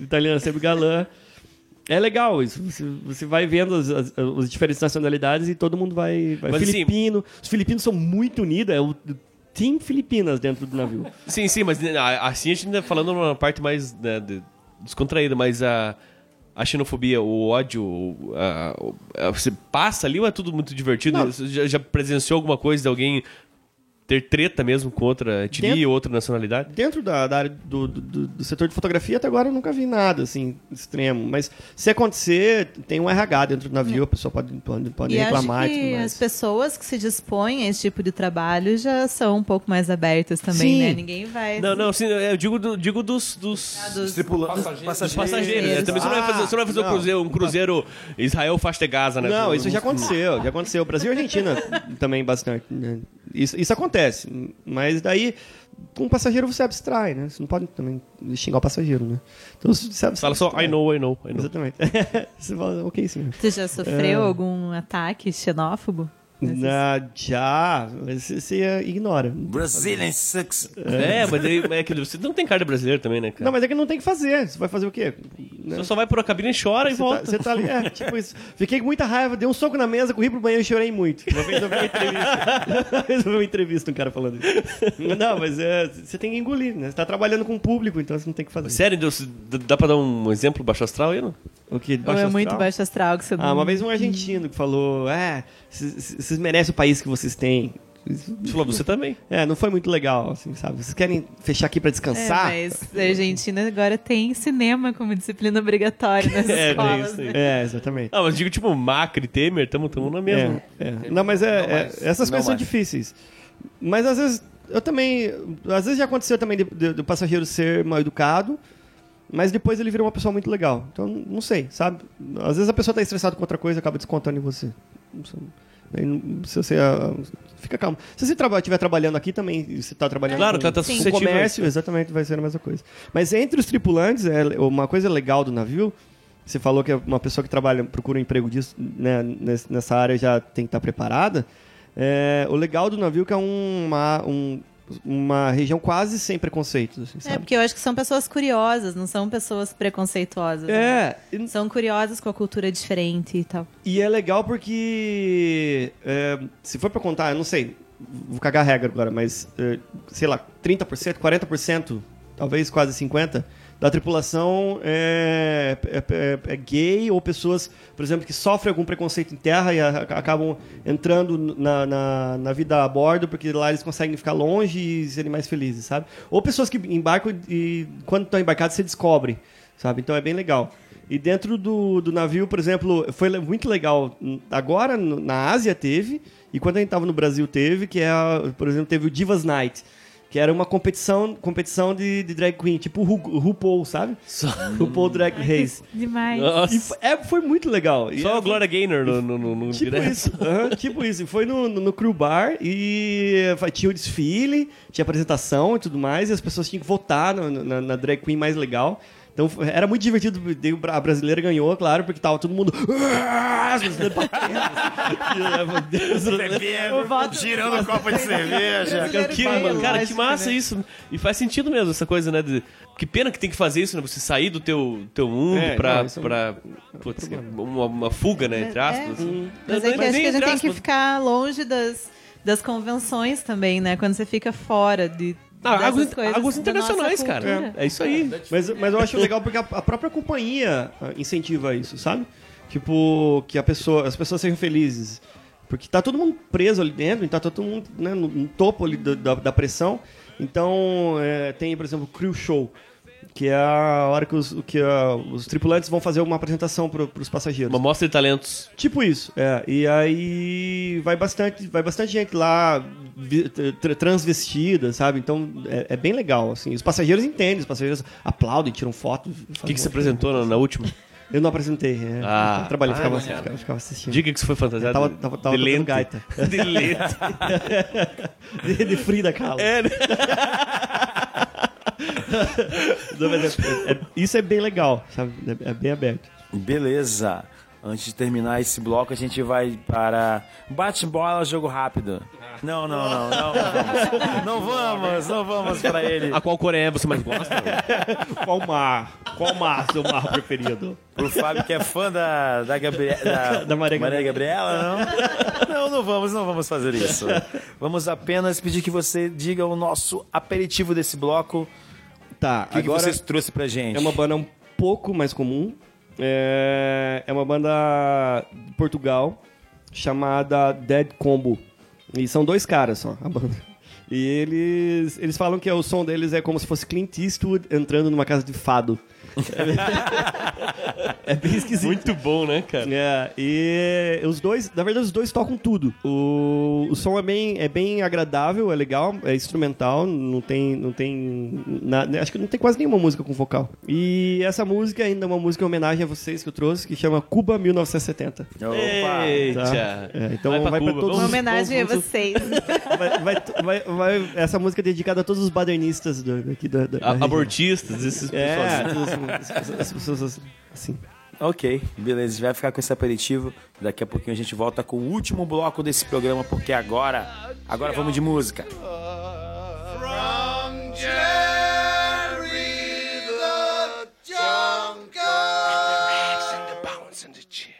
italiano é sempre galã. É legal isso. Você, você vai vendo as, as- as diferentes nacionalidades e todo mundo vai. vai Mas, assim- filipino. Os filipinos são muito unidos. É o Team Filipinas dentro do navio. Sim, sim, mas né, assim a gente ainda falando numa parte mais né, de- descontraída, mas a, a xenofobia, o ódio, a- a- você passa ali ou é tudo muito divertido? Você já, já presenciou alguma coisa de alguém ter treta mesmo com outra etnia Dentro- outra nacionalidade? Dentro da, da área do, do- do- setor de fotografia, até agora eu nunca vi nada assim extremo. Mas se acontecer, tem um RH dentro do navio, a pessoa pode, pode, pode E acho reclamar e tudo que mais. as pessoas que se dispõem a esse tipo de trabalho já são um pouco mais abertas também, Sim. né? Ninguém vai. Não, não, sim, eu digo, do- digo dos, dos, Ah, dos- Tripulantes, dos passageiros. né? Também você não vai fazer, você não vai fazer um não. cruzeiro, um cruzeiro Israel faixa de Gaza, né? Não, isso já aconteceu, já aconteceu. Brasil e Argentina também bastante. né? Isso, isso acontece. Mas daí, com o passageiro você abstrai, né? Você não pode também xingar o passageiro, né? Então você abstrai. Fala só, I know, I know, I know. Exatamente. [laughs] você fala, ok, sim. Você já sofreu É. algum ataque xenófobo? Na, já, você, você ignora. Brazilian sucks. É, mas aí, é que você não tem cara de brasileiro também, né, cara? Não, mas é que não tem o que fazer. Você vai fazer o quê? Né? Você só vai por a cabine e chora e Você tá, volta. você tá ali, é, tipo isso. Fiquei com muita raiva, dei um soco na mesa, corri pro banheiro e chorei muito. Uma vez eu vi uma entrevista. Uma vez eu vi uma entrevista, um cara falando isso. Não, mas é, você tem que engolir, né? Você tá trabalhando com o público, então você não tem que fazer. Sério, Deus, dá pra dar um exemplo baixo astral aí, não? O que? Ou é muito baixo astral que você Ah, uma vez um argentino que falou: É, vocês merecem o país que vocês têm. Você falou, você também. É, não foi muito legal, assim, sabe? Vocês querem fechar aqui pra É, descansar? mas a Argentina agora tem cinema como disciplina obrigatória nas [laughs] É, escolas. aí. né? É, exatamente. Ah, mas digo, tipo, Macri, Temer, tamo, tamo na mesma. É, é. Não, mas é, é- essas Não coisas são difíceis. Mas às vezes eu também. Às vezes já aconteceu também do passageiro ser mal educado, mas depois ele vira uma pessoa muito legal. Então, não sei, sabe? Às vezes a pessoa tá estressada com outra coisa e acaba descontando em você. Não sei. Se você. ah, Fica calmo. Se você estiver trabalhando aqui também, você está trabalhando Claro, com, tá, tá com comércio, exatamente, vai ser a mesma coisa. Mas entre os tripulantes, é uma coisa legal do navio. Você falou que é uma pessoa que trabalha, procura um emprego disso, né, ness- nessa área já tem que estar preparada. É, o legal do navio é que é uma, um- uma região quase sem preconceitos, assim, É, porque eu acho que são pessoas curiosas, não são pessoas preconceituosas. né? É, e- São curiosas com a cultura diferente e tal. E é legal porque, é, se for pra contar, eu não sei, vou cagar a regra agora, mas eh, sei lá, 30%, 40%, talvez quase 50% da tripulação é, é- é- é gay ou pessoas, por exemplo, que sofrem algum preconceito em terra e a- acabam entrando na, na, na vida a bordo porque lá eles conseguem ficar longe e serem mais felizes, sabe? Ou pessoas que embarcam e quando estão embarcados você descobre, sabe? Então é bem legal. E dentro do, do navio, por exemplo, foi muito legal. Agora na Ásia teve, e quando a gente estava no Brasil teve, que é, por exemplo, teve o Divas Night, que era uma competição, competição de, de drag queen, tipo o Ru- RuPaul, sabe? RuPaul Drag Race. Demais. E Nossa. foi, é, foi muito legal. E Só era- a Gloria Gaynor no, no, no, no Tipo direto. isso, tipo isso. E Foi no, no, no Crew Bar e tinha o desfile, tinha apresentação e tudo mais, e as pessoas tinham que votar no- no- na, na drag queen mais legal. Então era muito divertido. o A brasileira ganhou, claro, porque tava todo mundo. As brasileiras batendo, assim. [laughs] O Tirando a copa de [laughs] cerveja. Que, cara, que massa né? isso. E faz sentido mesmo essa coisa, né? de- que pena que tem que fazer isso, né? Você sair do teu, teu mundo É, pra. não, isso é um- pra putz, uma, uma fuga, né? Entre aspas. Mas é que Mas acho que a gente tem que ficar longe das, das convenções também, né? Quando você fica fora de. Dessas águas, coisas águas internacionais, cara. cultura. É isso aí. Mas, mas eu acho legal porque a, a própria companhia ah, incentiva isso, sabe? Tipo, que a pessoa, as pessoas sejam felizes. Porque tá todo mundo preso ali dentro, tá todo mundo né, no, no topo ali da, da, da pressão. Então, é, tem, por exemplo, o Crew Show, que é a hora que os, que ah, os tripulantes vão fazer uma apresentação para os passageiros. Uma mostra de talentos. Tipo isso, é. E aí vai bastante, vai bastante gente lá transvestida, sabe? Então é, é bem legal, assim. Os passageiros entendem, os passageiros aplaudem, tiram foto. O que, que você apresentou na, na última? Eu não apresentei, é. Ah. eu trabalhei, Ah, ficava, não, ficava, ficava, assistindo. Diga que você foi fantasiado. Tava- tava- tava de lente. gaita. [laughs] de lente. [laughs] de, de Frida Kahlo. É, né? [laughs] Não, mas é- é- isso é bem legal, sabe? É, é bem aberto. Beleza. Antes de terminar esse bloco, a gente vai para bate-bola, jogo rápido. Não, não, não, não. vamos. Não vamos, não vamos para ele. A qual Coreia você mais gosta? Qual mar? Qual mar, seu mar preferido? Pro Fábio que é fã da, da, Gabrie... da, [laughs] Da Maria Gabriela, não? Não, não vamos, não vamos fazer isso. Vamos apenas pedir que você diga o nosso aperitivo desse bloco. Tá, O que, que agora vocês trouxe pra gente? é uma banda um pouco mais comum. É, é uma banda de Portugal chamada Dead Combo. E são dois caras só, a banda. E eles, eles falam que o som deles é como se fosse Clint Eastwood entrando numa casa de fado. É bem esquisito. Muito bom, né, cara? É, e os dois, na verdade, os dois tocam tudo. O, o som é bem, é bem agradável, é legal, é instrumental, não tem, não tem, na- acho que não tem quase nenhuma música com vocal. E essa música ainda é uma música em homenagem a vocês que eu trouxe, que chama Cuba 1970. Opa! Eita! Tá? É, então Vai pra vai, pra todos Uma os- homenagem a vocês. [laughs] vai, vai, vai, vai- essa música é dedicada a todos os badernistas do, daqui da, da, da A- região. abortistas, esses É, pessoas. As- as- as pessoas assim. Ok, beleza. A gente vai ficar com esse aperitivo. Daqui a pouquinho a gente volta com o último bloco desse programa, porque agora. Agora vamos de música. Thank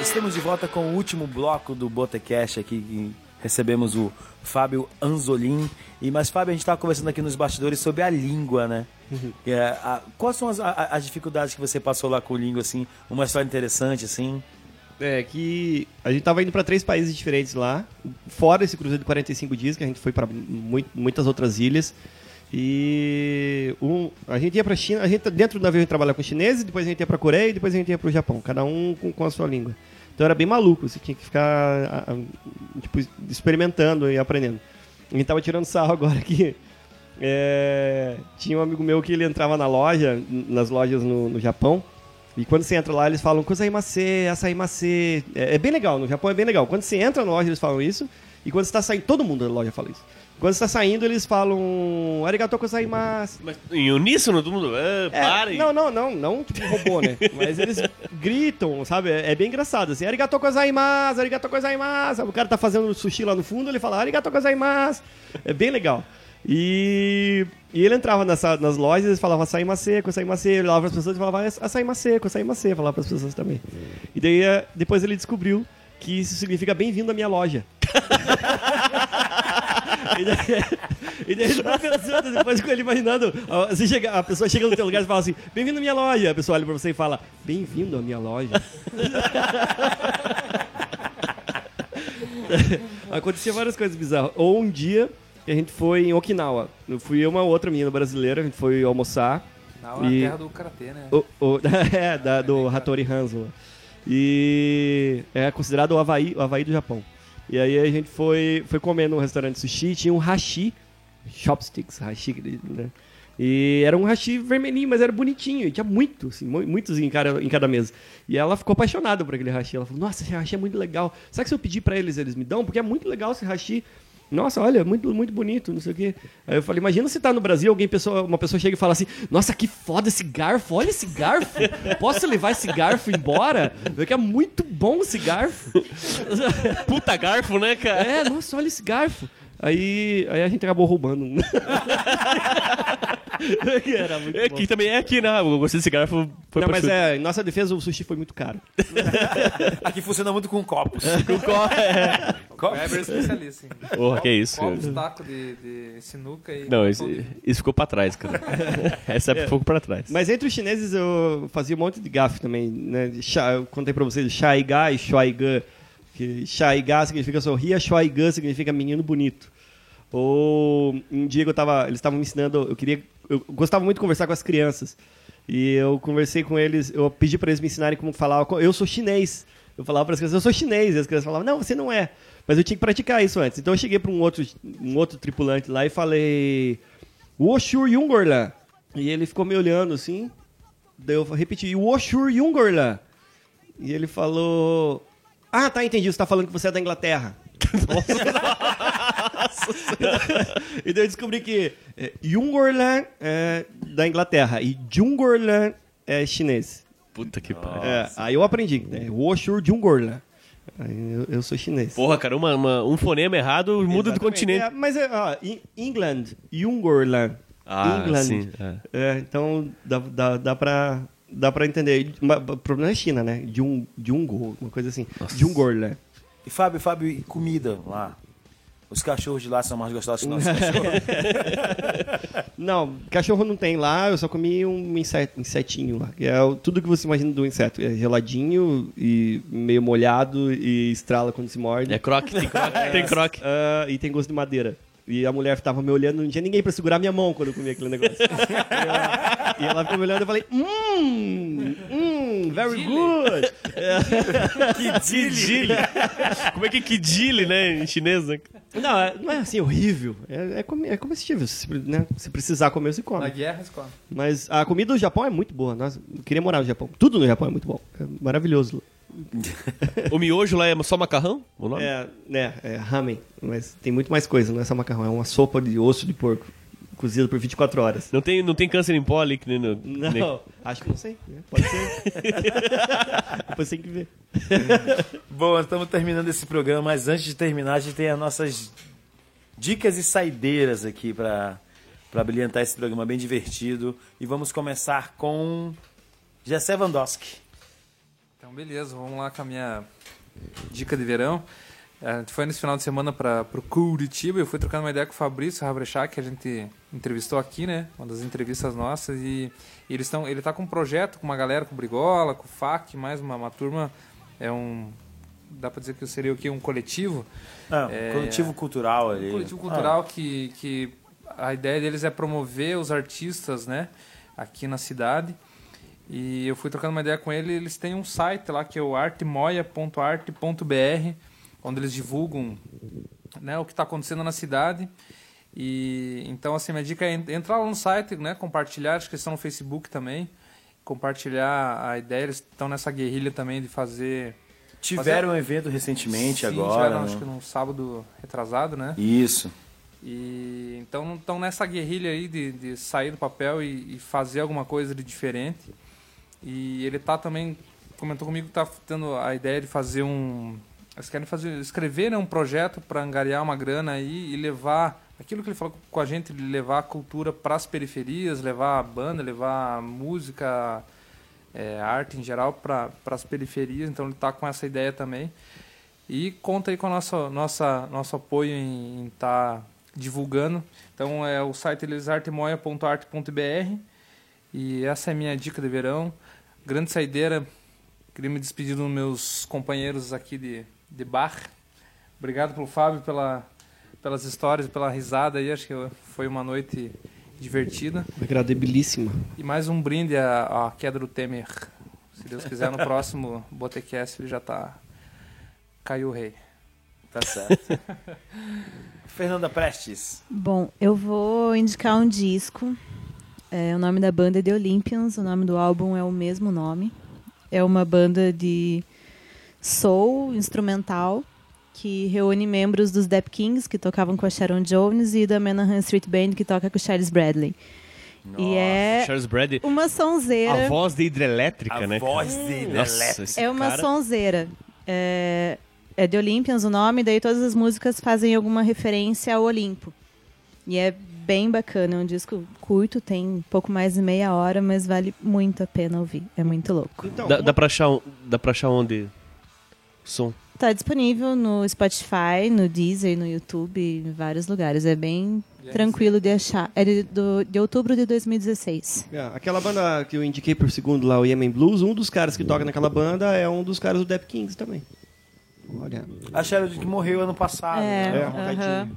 Estamos de volta com o último bloco do Botecast aqui. que Recebemos o Fábio Anzolin. E, mas, Fábio, a gente estava conversando aqui nos bastidores sobre a língua, né? É, a- quais são as, a- as dificuldades que você passou lá com o língua, assim? Uma história interessante, assim? É que a gente tava indo para três países diferentes lá, fora esse cruzeiro de 45 dias, que a gente foi para muitas outras ilhas. E um, a gente ia para China, a gente dentro do navio a gente trabalhava com chineses, depois a gente ia para Coreia e depois a gente ia para o Japão, cada um com, com a sua língua. Então era bem maluco, você tinha que ficar a- a- tipo, experimentando e aprendendo. A gente tava tirando sarro agora aqui. É, tinha um amigo meu que ele entrava na loja, nas lojas no, no Japão, e quando você entra lá, eles falam Kozaimasu, Asaimasu. É, é bem legal, no Japão é bem legal. Quando você entra na loja, eles falam isso, e quando você está saindo, todo mundo da loja fala isso. Quando você está saindo, eles falam Arigato Kozaimasu. Mas em uníssono, todo mundo. Ah, É, para! não, não, não, não tipo robô, né? [laughs] Mas eles gritam, sabe? É, é bem engraçado, assim, arigato gozaimasu, arigato gozaimasu. O cara tá fazendo sushi lá no fundo, ele fala arigato gozaimasu. É bem legal. E, e ele entrava nessa, nas lojas, eles falavam açaí seco, açaí seco, ele olhava pras pessoas e falava açaí seco, açaí seco, falava pras pessoas também. E daí, eh, depois ele descobriu que isso significa bem-vindo à minha loja. [laughs] E daí, [laughs] e daí ele tava pensando, depois com ele imaginando. Você chega, a pessoa chega no teu lugar e fala assim: Bem-vindo à minha loja. A pessoa olha pra você e fala: Bem-vindo à minha loja. [laughs] Acontecia várias coisas bizarras. Ou um dia que a gente foi em Okinawa. Eu fui eu e uma outra menina brasileira, a gente foi almoçar. Na hora E- terra do karatê, né? O, o- [laughs] é, da, do Hattori Hanzo. E é considerado o Havaí, o Havaí do Japão. E aí a gente foi, foi comer num restaurante sushi tinha um hashi, chopsticks, hashi, né? E era um hashi vermelhinho, mas era bonitinho. E tinha muito, assim, mu- muitos em cada, em cada mesa. E ela ficou apaixonada por aquele hashi. Ela falou, nossa, esse hashi é muito legal. Será que se eu pedir pra eles, eles me dão? Porque é muito legal esse hashi. Nossa, olha, muito, muito bonito, não sei o quê. Aí eu falei, imagina se tá no Brasil, alguém, pessoa, uma pessoa chega e fala assim, nossa, que foda esse garfo, olha esse garfo. Posso levar esse garfo embora? Porque é muito bom esse garfo. Puta garfo, né, cara? É, nossa, olha esse garfo. Aí, aí a gente acabou roubando. [laughs] Era muito É bom. que também é aqui, né? Eu gostei desse garfo. Foi Não, pra mas chute. é, em nossa defesa o sushi foi muito caro. [laughs] Aqui funciona muito com copos. O Weber é especialista. Em Porra, que isso. Copos, taco de, de sinuca e... Não, isso, isso ficou pra trás, cara. [laughs] Essa é um pouco pra trás. Mas entre os chineses eu fazia um monte de gafe também, né? Eu contei pra vocês, Shaiga e Shuaiga. Que Shaiga significa sorria, Shuaiga significa menino bonito. Ou um dia eu tava, eles estavam me ensinando, eu queria, eu gostava muito de conversar com as crianças. E eu conversei com eles, eu pedi pra eles me ensinarem como falar, eu sou chinês. Eu falava para as crianças, eu sou chinês. E as crianças falavam, não, você não é. Mas eu tinha que praticar isso antes. Então eu cheguei para um outro, um outro tripulante lá e falei, Woshur Yungorla. E ele ficou me olhando assim. Daí eu repeti, Woshur Yungorla. E ele falou, ah, tá, entendi, você tá falando que você é da Inglaterra. [laughs] e daí eu descobri que é, Jungorland é da Inglaterra e Jungorland é chinês. Puta que pariu. É, aí eu aprendi, né? Woshur Jungorland. Aí eu, eu sou chinês. Porra, cara, uma- uma- um fonema errado muda do Exatamente. continente. É, mas, é, ó, England, Jungorland. Ah, England. sim, é. É, então dá, dá, dá pra... Dá pra entender. O problema é China, né? Jung, Jungo, uma coisa assim. Jungorland. E Fábio, Fábio, e comida lá? Os cachorros de lá são mais gostosos que nossos [laughs] cachorros. Não, cachorro não tem lá, eu só comi um inseto, insetinho lá. Que é tudo que você imagina do inseto. É geladinho e meio molhado e estrala quando se morde. É croque, tem croque. [laughs] tem croque. Ah, e tem gosto de madeira. E a mulher tava me olhando, não tinha ninguém pra segurar minha mão quando eu comia aquele negócio. [laughs] e, ela, ficou me olhando e eu falei, hum, hum, very good. [laughs] Kidile. Como é que é kidile, né? Em chinês, né? Não, é- não é assim horrível. É, é, comi- é comestível. Se, né? se precisar comer, você come. Na guerra, escola. Mas a comida do Japão é muito boa. Nossa, eu queria morar no Japão. Tudo no Japão é muito bom. É maravilhoso. O miojo lá é só macarrão? O nome? É, né, é ramen. Mas tem muito mais coisa, não é só macarrão. É uma sopa de osso de porco cozido por 24 horas. Não tem, não tem câncer em pó ali que nem no. nem- Não, acho que não sei. né? Pode ser. [laughs] Depois tem que ver. [laughs] Bom, estamos terminando esse programa, mas antes de terminar, a gente tem as nossas dicas e saideiras aqui para para brilhantar esse programa bem divertido. E vamos começar com Jessé Vandowski. Então, beleza, vamos lá com a minha dica de verão. A gente foi nesse final de semana para o Curitiba. Eu fui trocando uma ideia com o Fabrício Rabrechak, que a gente entrevistou aqui, né? Uma das entrevistas nossas. E eles estão, ele tá com um projeto com uma galera, com o Brigola, com o FAC, mais uma, uma turma. É um. Dá para dizer que seria o quê? Um coletivo. Ah, É, coletivo cultural ali. Um coletivo cultural que, que a ideia deles é promover os artistas, né, aqui na cidade. E eu fui trocando uma ideia com ele, eles têm um site lá que é o artemoia.arte.br, onde eles divulgam, né, o que está acontecendo na cidade. E então assim, minha dica é en- entrar lá no site, né, compartilhar, acho que estão no Facebook também, compartilhar a ideia, eles estão nessa guerrilha também de fazer Tiveram um evento recentemente Sim, agora. tiveram, acho né? que num sábado retrasado, né? Isso. E então estão nessa guerrilha aí de, de sair do papel e, e fazer alguma coisa de diferente. E ele tá também comentou comigo que tá tendo a ideia de fazer um eles querem fazer escrever né, um projeto para angariar uma grana aí e levar aquilo que ele falou com a gente, levar a cultura para as periferias, levar a banda, levar a música, é, a arte em geral para as periferias. Então ele tá com essa ideia também. E conta aí com o nosso, nossa, nosso apoio em estar divulgando. Então é o site deles artemoia.arte.br e essa é a minha dica de verão. Grande saideira. Queria me despedir dos meus companheiros aqui de, de bar. Obrigado pelo Fábio pela, pelas histórias, pela risada aí. Acho que foi uma noite divertida. Agradabilíssima. E mais um brinde à, à queda do Temer. Se Deus quiser, no [laughs] próximo Botecast ele já tá. Caiu o rei. Tá certo. [laughs] Fernanda Prestes. Bom, eu vou indicar um disco. É, o nome da banda é The Olympians, o nome do álbum é o mesmo nome. É uma banda de soul instrumental que reúne membros dos Dap Kings, que tocavam com a Sharon Jones, e da Menahan Street Band, que toca com o Charles Bradley. e é Charles Bradley, uma sonzeira. a voz da hidrelétrica, A né? voz cara? dele. Nossa, esse É uma cara... sonzeira. É, é The Olympians o nome, daí todas as músicas fazem alguma referência ao Olimpo. E é bem bacana, é um disco curto, tem um pouco mais de meia hora, mas vale muito a pena ouvir. É muito louco. Então, Dá, uma- dá, pra achar, dá pra achar onde? O som. Tá disponível no Spotify, no Deezer, no YouTube, em vários lugares. É bem tranquilo de achar. É de, do- de outubro de 2016. É, aquela banda que eu indiquei por segundo lá, o Yemen Blues, um dos caras que toca naquela banda é um dos caras do Dap Kings também. Olha. A Sharon que morreu ano passado. É, né? aham.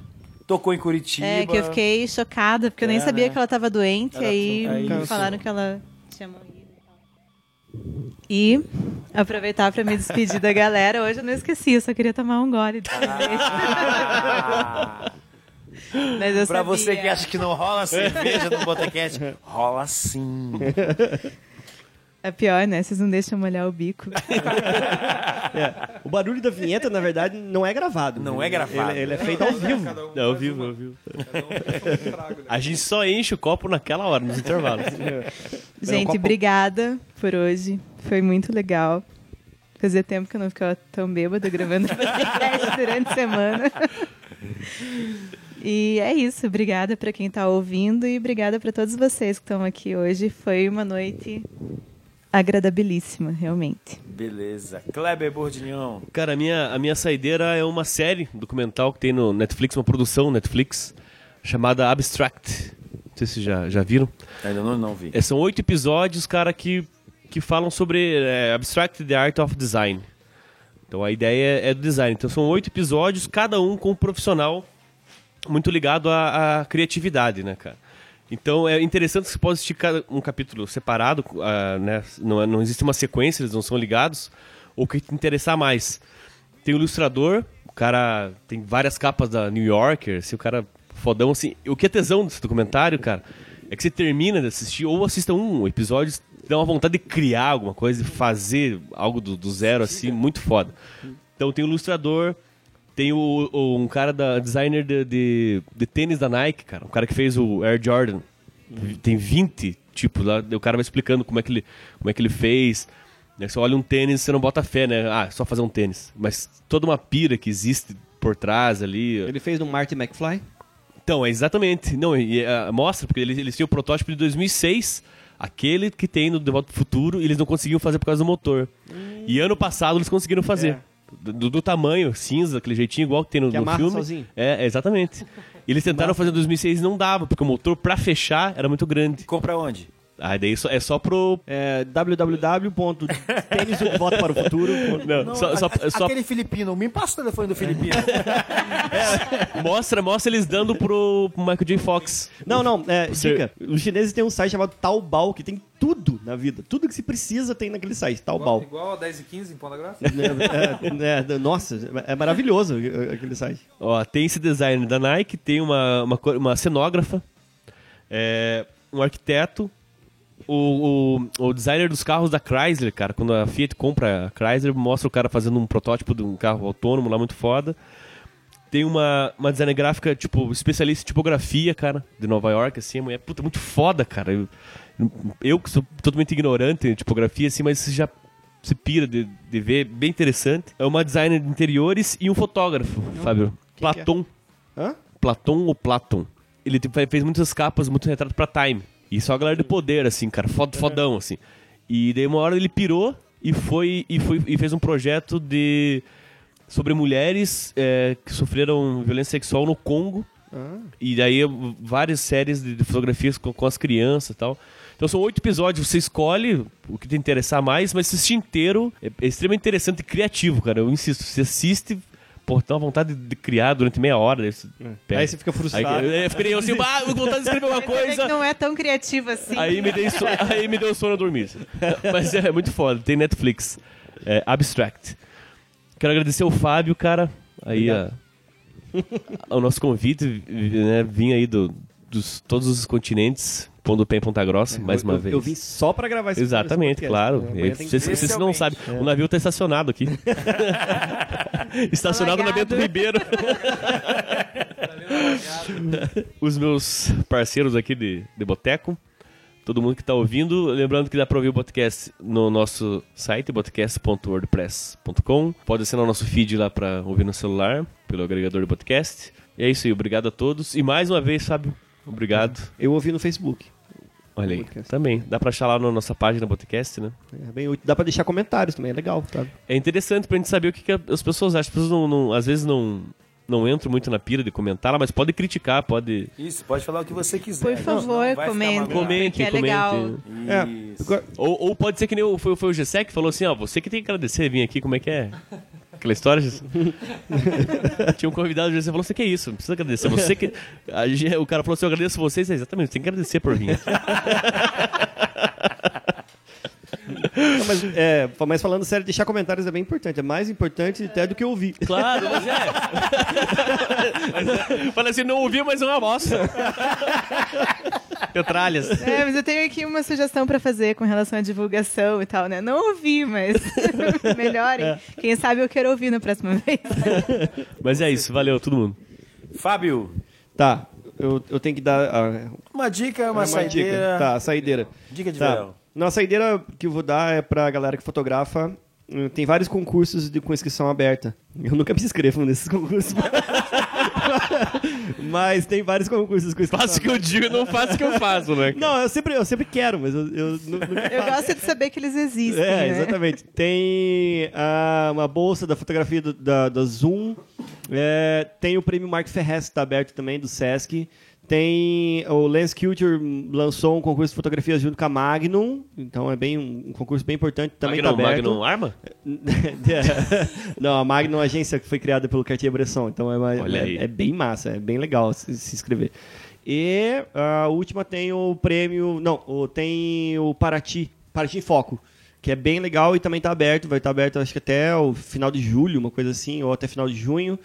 Tocou em Curitiba. É, que eu fiquei chocada, porque eu nem É, sabia né? que ela tava doente, Ela- aí é me isso. falaram que ela tinha morrido. E aproveitar para me despedir da galera. Hoje eu não esqueci, eu só queria tomar um gole cerveja. Ah, Mas pra sabia. você que acha que não rola cerveja no Botecast, rola sim. É pior, né? Vocês não deixam molhar o bico. É, o barulho da vinheta, na verdade, não é gravado. Não né? é gravado. Ele, ele é feito ao vivo. Não, ao vivo, ao vivo. A gente só enche o copo naquela hora, nos intervalos. Gente, copo- obrigada por hoje. Foi muito legal. Fazia tempo que eu não ficava tão bêbada gravando podcast [laughs] durante a semana. E é isso. Obrigada para quem está ouvindo e obrigada para todos vocês que estão aqui hoje. Foi uma noite agradabilíssima, realmente. Beleza. Kleber Bordignon. Cara, a minha, a minha saideira é uma série documental que tem no Netflix, uma produção Netflix, chamada Abstract. Não sei se já, já viram. Ainda não, não vi. É, são oito episódios, cara, que, que falam sobre é, Abstract the Art of Design. Então a ideia é do design. Então são oito episódios, cada um com um profissional muito ligado à, à criatividade, né, cara? Então é interessante que você pode assistir um capítulo separado, ah, né? Não, é- não existe uma sequência, eles não são ligados, ou o que te interessar mais. Tem o ilustrador, o cara tem várias capas da New Yorker, assim, o cara fodão, assim. O que é tesão desse documentário, cara, é que você termina de assistir, ou assista um episódio, dá uma vontade de criar alguma coisa, de fazer algo do, do zero, assim, muito foda. Então tem o ilustrador, tem o, o- um cara da designer de, de, de tênis da Nike, cara, um cara que fez o Air Jordan. Tem 20 tipos lá, o cara vai explicando como é que ele, como é que ele fez. Né? Você olha um tênis, você não bota fé, né? Ah, só fazer um tênis. Mas toda uma pira que existe por trás ali. Ele fez no Marty McFly. Então, é exatamente. Não, e, ah, mostra, porque eles, eles tinham o protótipo de 2006, aquele que tem no De Volta pro Futuro, e eles não conseguiam fazer por causa do motor. E ano passado eles conseguiram fazer. Do, do tamanho, cinza, aquele jeitinho igual que tem no, Que no filme. sozinho. É, é, exatamente. E [laughs] eles tentaram fazer em 2006 e não dava, porque o motor pra fechar era muito grande. Compra onde? Aí daí só- é só pro. É www.tênis volta para o futuro. Não, só, só- a- só Aquele filipino, me passa o telefone do filipino. [laughs] mostra, mostra eles dando pro, Michael J. Fox. Não, não, é, Você- dica. Os chineses têm um site chamado Taobao, que tem tudo na vida. Tudo que se precisa tem naquele site, Igual, Taobao. igual a 10 e 15 em Ponta Grossa? [laughs] É, é, nossa, é maravilhoso aquele site. Ó, tem esse design da Nike, tem uma, uma, uma cenógrafa, é, um arquiteto, o, o, o designer dos carros da Chrysler, cara. Quando a Fiat compra a Chrysler, mostra o cara fazendo um protótipo de um carro autônomo lá muito foda. Tem uma, uma designer gráfica, tipo, especialista em tipografia, cara, de Nova York, assim, a mulher, puta, muito foda, cara. Eu, eu que sou totalmente ignorante em tipografia, assim, mas já se pira de, de ver, bem interessante. É uma designer de interiores e um fotógrafo, Fábio. que é? Platon. Hã? Platon ou Platon. Ele tipo, fez muitas capas, muito retrato pra Time. E só a galera de poder, assim, cara, fod, fodão, assim. E daí uma hora ele pirou e foi e, foi, e fez um projeto de sobre mulheres é, que sofreram violência sexual no Congo. E daí várias séries de, de fotografias com, com as crianças e tal. Então são oito episódios, você escolhe o que te interessar mais, mas assistir inteiro é, é extremamente interessante e criativo, cara. Eu insisto, você assiste, pô, tem uma vontade de, criar durante meia hora. você pega. Aí você fica frustrado. Aí, eu fiquei assim, ah, vontade de escrever uma que coisa. não é tão criativo assim. Aí me, dei so- [laughs] aí me deu sono a dormir. Mas é, muito foda. Tem Netflix. É, Abstract. Quero agradecer ao Fábio, cara. Aí a, o nosso convite, né, vim aí do, dos todos os continentes, pondo pé em Ponta Grossa, mais uma eu, vez. Eu vim só pra gravar esse Exatamente, esse claro. É, É, Vocês vocês não sabem, o navio tá estacionado aqui. [laughs] [laughs] estacionado na. Bento Ribeiro. [laughs] Os meus parceiros aqui de, de boteco, todo mundo que tá ouvindo, lembrando que dá pra ouvir o podcast no nosso site, podcast.wordpress.com. Pode assinar o nosso feed lá pra ouvir no celular, pelo agregador de podcast. E é isso aí, obrigado a todos. E mais uma vez, Fábio, obrigado. Eu ouvi no Facebook. Olha aí, Podcast. também. Dá pra achar lá na nossa página podcast, né? É bem útil. Dá pra deixar comentários também, é legal, sabe? É interessante pra gente saber o que, que as pessoas acham. As pessoas não, não- às vezes não, não entram muito na pira de comentar, mas pode criticar, pode. Isso, pode falar o que você quiser. Por Não, favor, não ficar comente. Comente, é comente. legal. Isso. É, Ou, ou pode ser que nem o, foi, foi o Gessé que falou assim: ó, você que tem que agradecer, vir aqui, como é que é? Aquela história. [laughs] Tinha um convidado, Gessé falou: você que é isso, não precisa agradecer. Você que. a gente- o cara falou assim: eu agradeço vocês, é, exatamente, você tem que agradecer por vir. Não, mas, é, mas falando sério, deixar comentários é bem importante. É mais importante até do que ouvir. Claro, mas é. [laughs] Fala assim, não ouvi, mas é uma bosta. [laughs] Petralhas. É, mas eu tenho aqui uma sugestão pra fazer com relação à divulgação e tal, né? Não ouvi, mas [laughs] melhorem. Quem sabe eu quero ouvir na próxima vez. [laughs] Mas é isso, valeu todo mundo. Fábio, Tá, eu, eu tenho que dar ah, uma dica, uma, uma saideira. dica. Tá, a saideira. Dica de Tá. verão. Não, a saideira que eu vou dar é pra galera que fotografa. Tem vários concursos de, com inscrição aberta. Eu nunca me inscrevo nesses concursos. [laughs] mas tem vários concursos com inscrição Faço o que eu digo e não faço o que eu faço, né? cara? Não, eu sempre, eu sempre quero, mas eu, eu nunca Eu gosto de saber que eles existem. É, né? exatamente. Tem ah, uma bolsa da fotografia do- da, da Zoom. É, tem o prêmio Mark Ferrez, que está aberto também, do Sesc. Tem o Lens Culture lançou um concurso de fotografia junto com a Magnum. Então é bem um, um concurso bem importante. Também Magnum, aberto. Magnum Arma? [laughs] Não, a Magnum é uma agência que foi criada pelo Cartier-Bresson. Então é, uma- é- é bem massa, é bem legal se, se inscrever. E a última tem o prêmio. Não, tem o Paraty, Paraty em Foco, que é bem legal e também está aberto. Vai estar aberto acho que até o final de julho, uma coisa assim, ou até final de junho.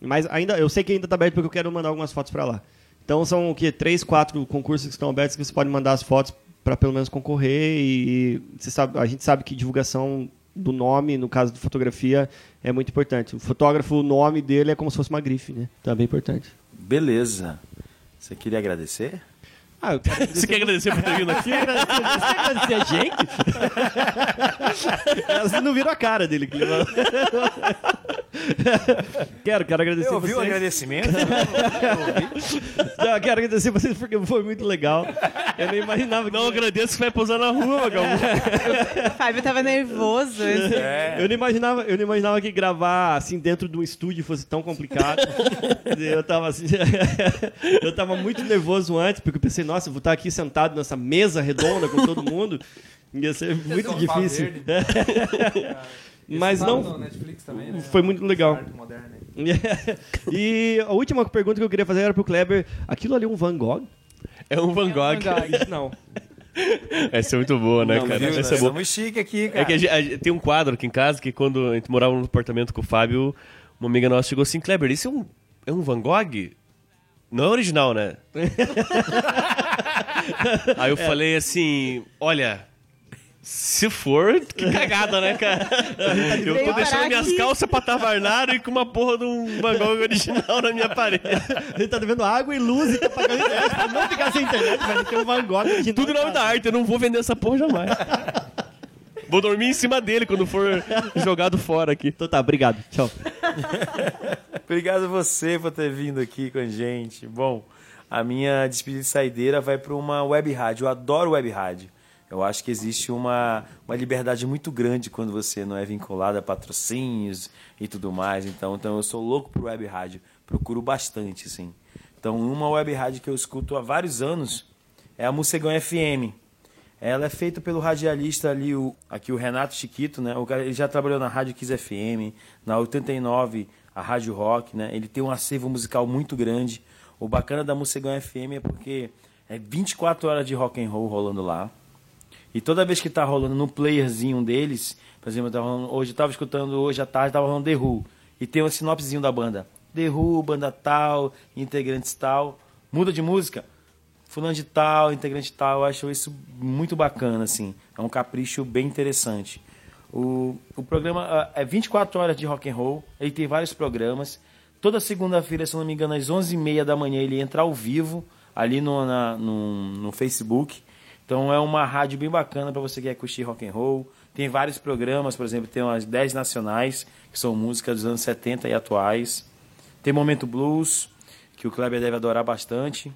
Mas ainda, eu sei que ainda está aberto porque eu quero mandar algumas fotos para lá. Então são o quê? Três, quatro concursos que estão abertos que você pode mandar as fotos para pelo menos concorrer e você sabe, a gente sabe que divulgação do nome, no caso de fotografia, é muito importante. O fotógrafo, o nome dele é como se fosse uma grife, né? Então é bem importante. Beleza. Você queria agradecer? Ah, eu quero Você quer agradecer por ter vindo aqui? [laughs] Você quer agradecer a gente? [laughs] Elas não viram a cara dele. que ele- [laughs] quero, quero agradecer Eu ouvi o vocês. agradecimento. Não, quero agradecer vocês porque foi muito legal. Eu nem imaginava que... Não agradeço que vai pousar na rua, Magalhães. O Fábio tava nervoso. assim. Eu não imaginava, eu não imaginava que gravar assim dentro de um estúdio fosse tão complicado. eu tava assim, eu tava muito nervoso antes, porque eu pensei, nossa, eu vou estar aqui sentado nessa mesa redonda com todo [laughs] mundo. Ia ser muito Sofá difícil. verde. [laughs] Mas não, também, né? foi muito legal. [laughs] E a última pergunta que eu queria fazer era pro Kleber, aquilo ali é um Van Gogh? É um Van Gogh. Não. Essa é muito boa, né, Não, cara? Viu? Essa é boa. Estamos chique aqui, É cara. que a gente- a gente- tem um quadro aqui em casa que quando a gente morava no apartamento com o Fábio, uma amiga nossa chegou assim, Kleber, isso é um, é um Van Gogh? Não é original, né? [laughs] Aí eu falei assim, olha, se for, que cagada, né, cara? Eu Veio tô deixando parar minhas aqui. calças pra tavarnado e com uma porra de um Gogh original na minha parede. Gente tá devendo água e luz e tá pagando internet pra não ficar sem internet, vai ter um Van Gogh original. Tudo em nome da arte, eu não vou vender essa porra jamais. Vou dormir em cima dele quando for [laughs] jogado fora aqui. Então tá, obrigado. Tchau. [laughs] Obrigado a você por ter vindo aqui com a gente. Bom, a minha despedida de saideira vai para uma web rádio. Eu adoro web rádio. Eu acho que existe uma, uma liberdade muito grande quando você não é vinculado a patrocínios e tudo mais. Então, então eu sou louco por web rádio. Procuro bastante, assim. Então, uma web rádio que eu escuto há vários anos é a Mocegão FM. Ela é feita pelo radialista ali, o, aqui o Renato Chiquito, né? O cara, ele já trabalhou na Rádio Kiss FM, na 89, a Rádio Rock, né? Ele tem um acervo musical muito grande. O bacana da Mocegão FM é porque é 24 horas de rock and roll rolando lá. E toda vez que tá rolando no playerzinho deles, por exemplo, tá rolando- hoje eu tava escutando hoje à tarde, tava rolando The Who. E tem um sinopsezinho da banda. The Who, banda tal, integrantes tal. Muda de música fulano de tal, integrante tal, eu acho isso muito bacana, assim. É um capricho bem interessante. O, o programa ah, é 24 horas de rock and roll, ele tem vários programas. Toda segunda-feira, se não me engano, às 11h30 da manhã, ele entra ao vivo, ali no, na- no, no Facebook. Então é uma rádio bem bacana para você que quer curtir rock and roll. Tem vários programas, por exemplo, tem umas 10 nacionais, que são músicas dos anos 70 e atuais. Tem Momento Blues, que o Kleber deve adorar bastante.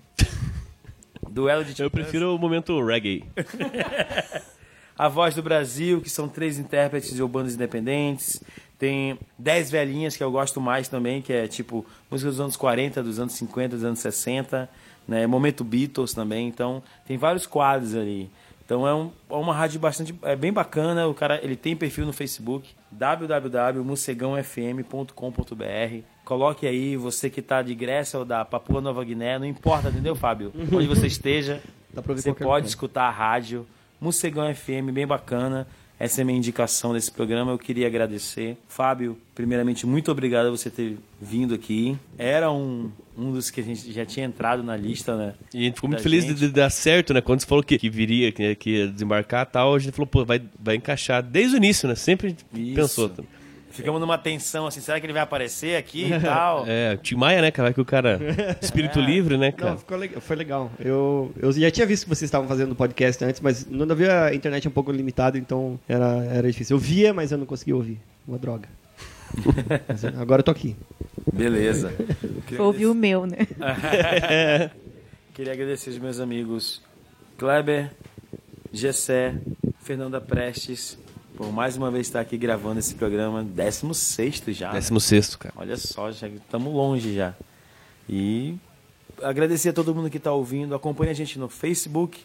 Duelo de Eu prefiro o momento reggae. [laughs] A Voz do Brasil, que são três intérpretes de bandas independentes. Tem Dez Velhinhas, que eu gosto mais também, que é tipo música dos anos 40, dos anos 50, dos anos 60. Né? Momento Beatles também. Então, tem vários quadros ali. Então, é, um- é uma rádio bastante... É bem bacana. O cara, ele tem perfil no Facebook, www.mocegãofm.com.br. Coloque aí, você que está de Grécia ou da Papua Nova Guiné, não importa, entendeu, Fábio? Onde você esteja, você pode coisa. escutar a rádio. Mocegão FM, bem bacana. Essa é a minha indicação desse programa. Eu queria agradecer. Fábio, primeiramente, muito obrigado por você ter vindo aqui. Era um, um dos que a gente já tinha entrado na lista, né? E a gente ficou muito feliz de, gente. de dar certo, né? Quando você falou que, que viria, que, que ia desembarcar e tal, a gente falou, pô, vai, vai encaixar desde o início, né? Sempre a gente Isso. pensou. Ficamos numa tensão assim, será que ele vai aparecer aqui e [laughs] tal? É, Tim Maia, né, cara? Vai que o cara. Espírito [laughs] livre, né, cara? Não, ficou legal, foi legal. Eu, eu já tinha visto que vocês estavam fazendo podcast antes, mas não havia a internet um pouco limitada, então era, era difícil. Eu via, mas eu não conseguia ouvir. Uma droga. [laughs] Mas agora eu tô aqui. Beleza. Vou ouvir o meu, né? Queria agradecer os meus amigos Kleber, Gessé, Fernanda Prestes, por mais uma vez estar aqui gravando esse programa, 16 já. né? Décimo sexto, cara. Olha só, já estamos longe já. E agradecer a todo mundo que está ouvindo. Acompanhe a gente no Facebook.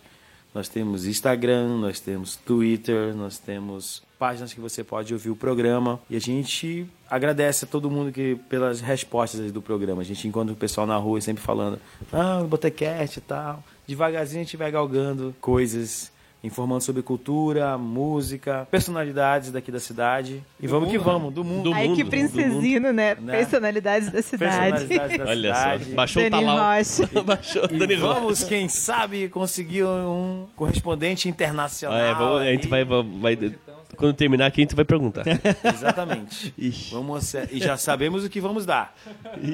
Nós temos Instagram, nós temos Twitter, nós temos páginas que você pode ouvir o programa. E a gente agradece a todo mundo que pelas respostas do programa. A gente encontra o pessoal na rua sempre falando, ah, o Botecast e tal. Devagarzinho a gente vai galgando coisas, informando sobre cultura, música, personalidades daqui da cidade. E vamos que vamos, do mundo. Do Ai, mundo, que do princesino, né? Né? Personalidades da cidade. Personalidades da [laughs] Olha cidade. só, baixou o talau. Rocha. [laughs] Baixou o E Dani Rocha. vamos, quem sabe, conseguir um correspondente internacional. É, vamos- a gente vai, vai- Quando terminar aqui, a gente vai perguntar. [laughs] Exatamente. Ixi. Vamos, e já sabemos o que vamos dar.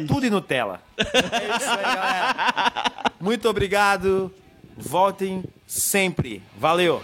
Tudo em Nutella. É isso aí, galera. Muito obrigado. Voltem sempre. Valeu.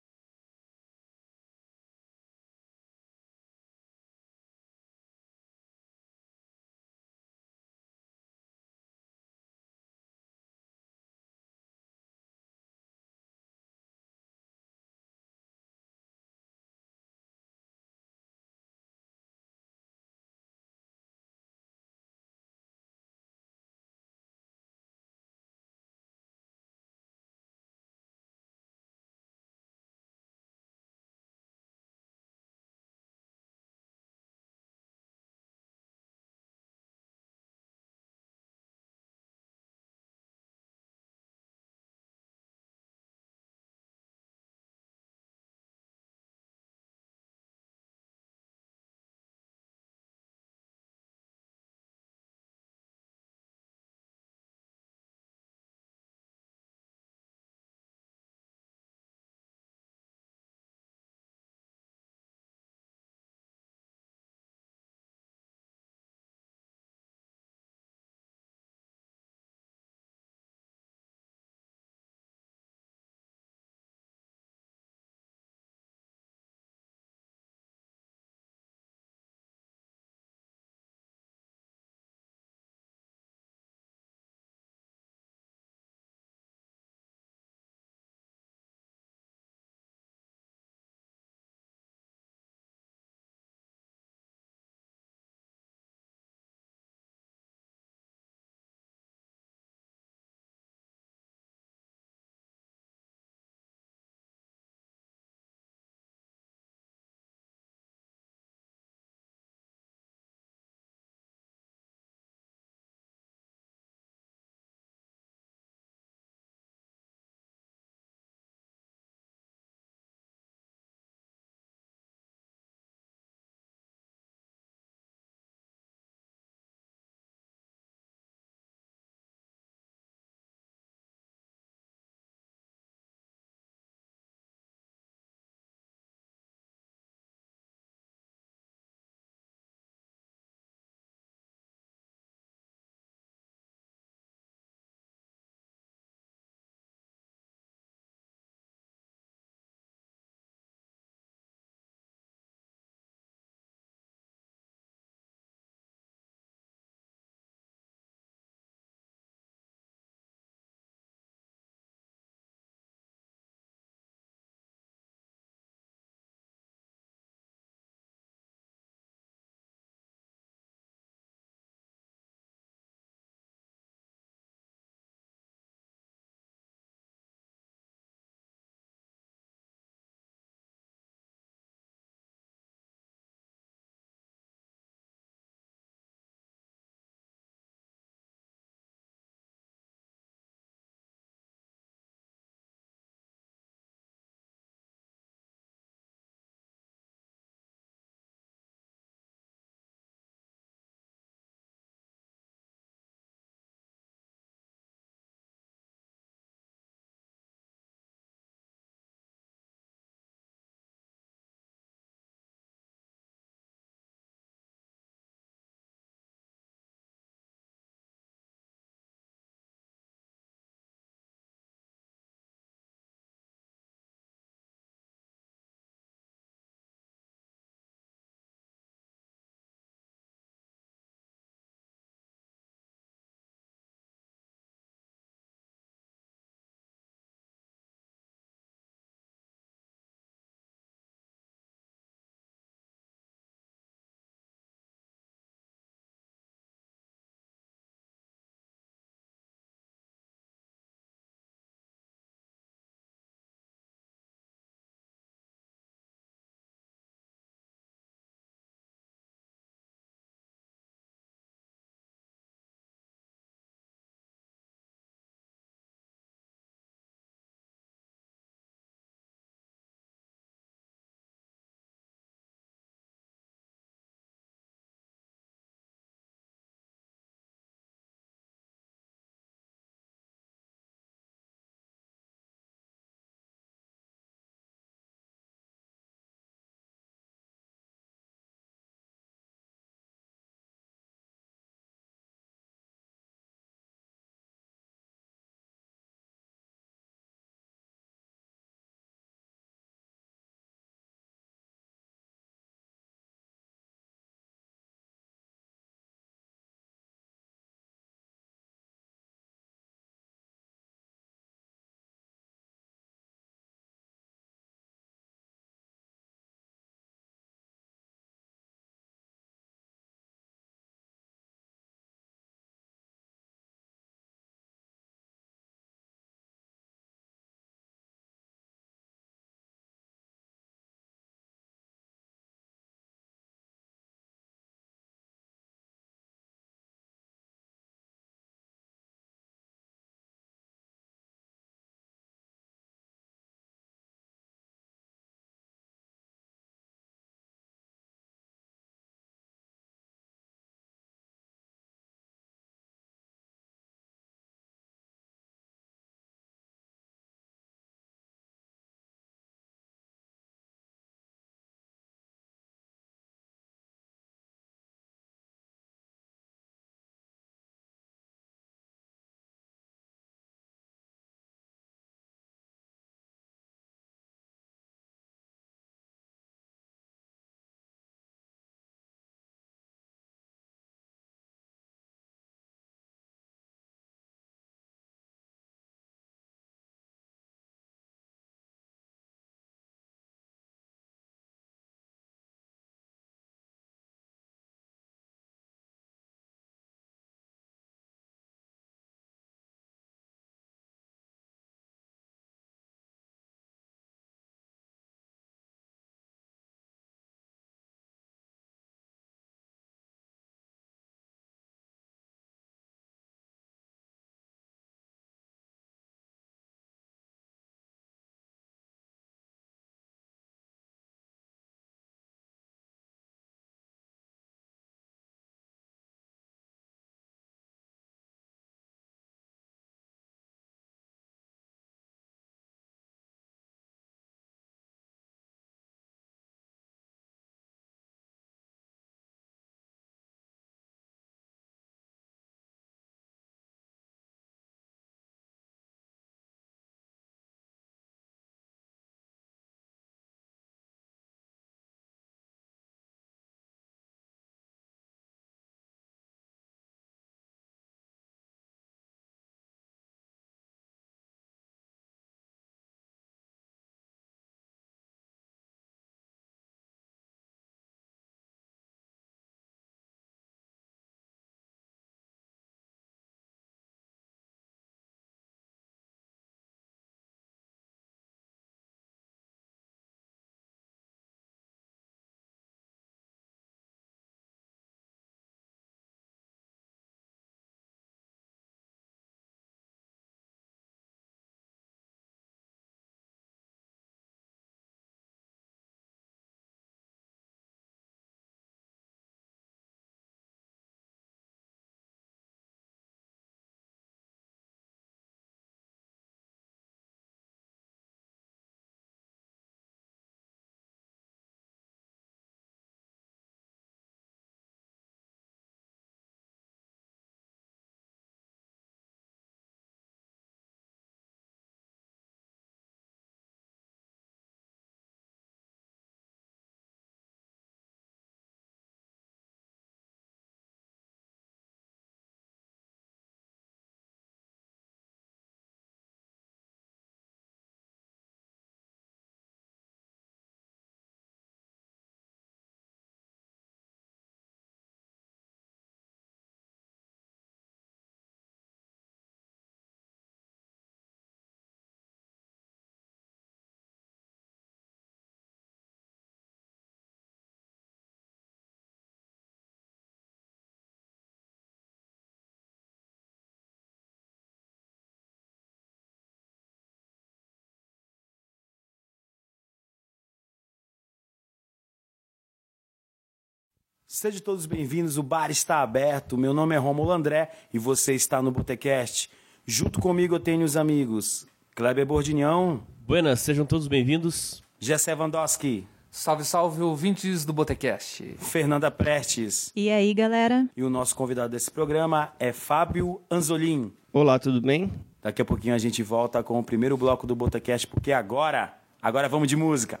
Sejam todos bem-vindos, o bar está aberto. Meu nome é Romulo André e você está no Botecast. Junto comigo eu tenho os amigos Kleber Bordinhão, Buenas, sejam todos bem-vindos. Jessé Vandowski, Salve, salve, ouvintes do Botecast. Fernanda Prestes. E aí, galera? E o nosso convidado desse programa é Fábio Anzolin. Olá, tudo bem? Daqui a pouquinho a gente volta com o primeiro bloco do Botecast, porque agora, agora vamos de música.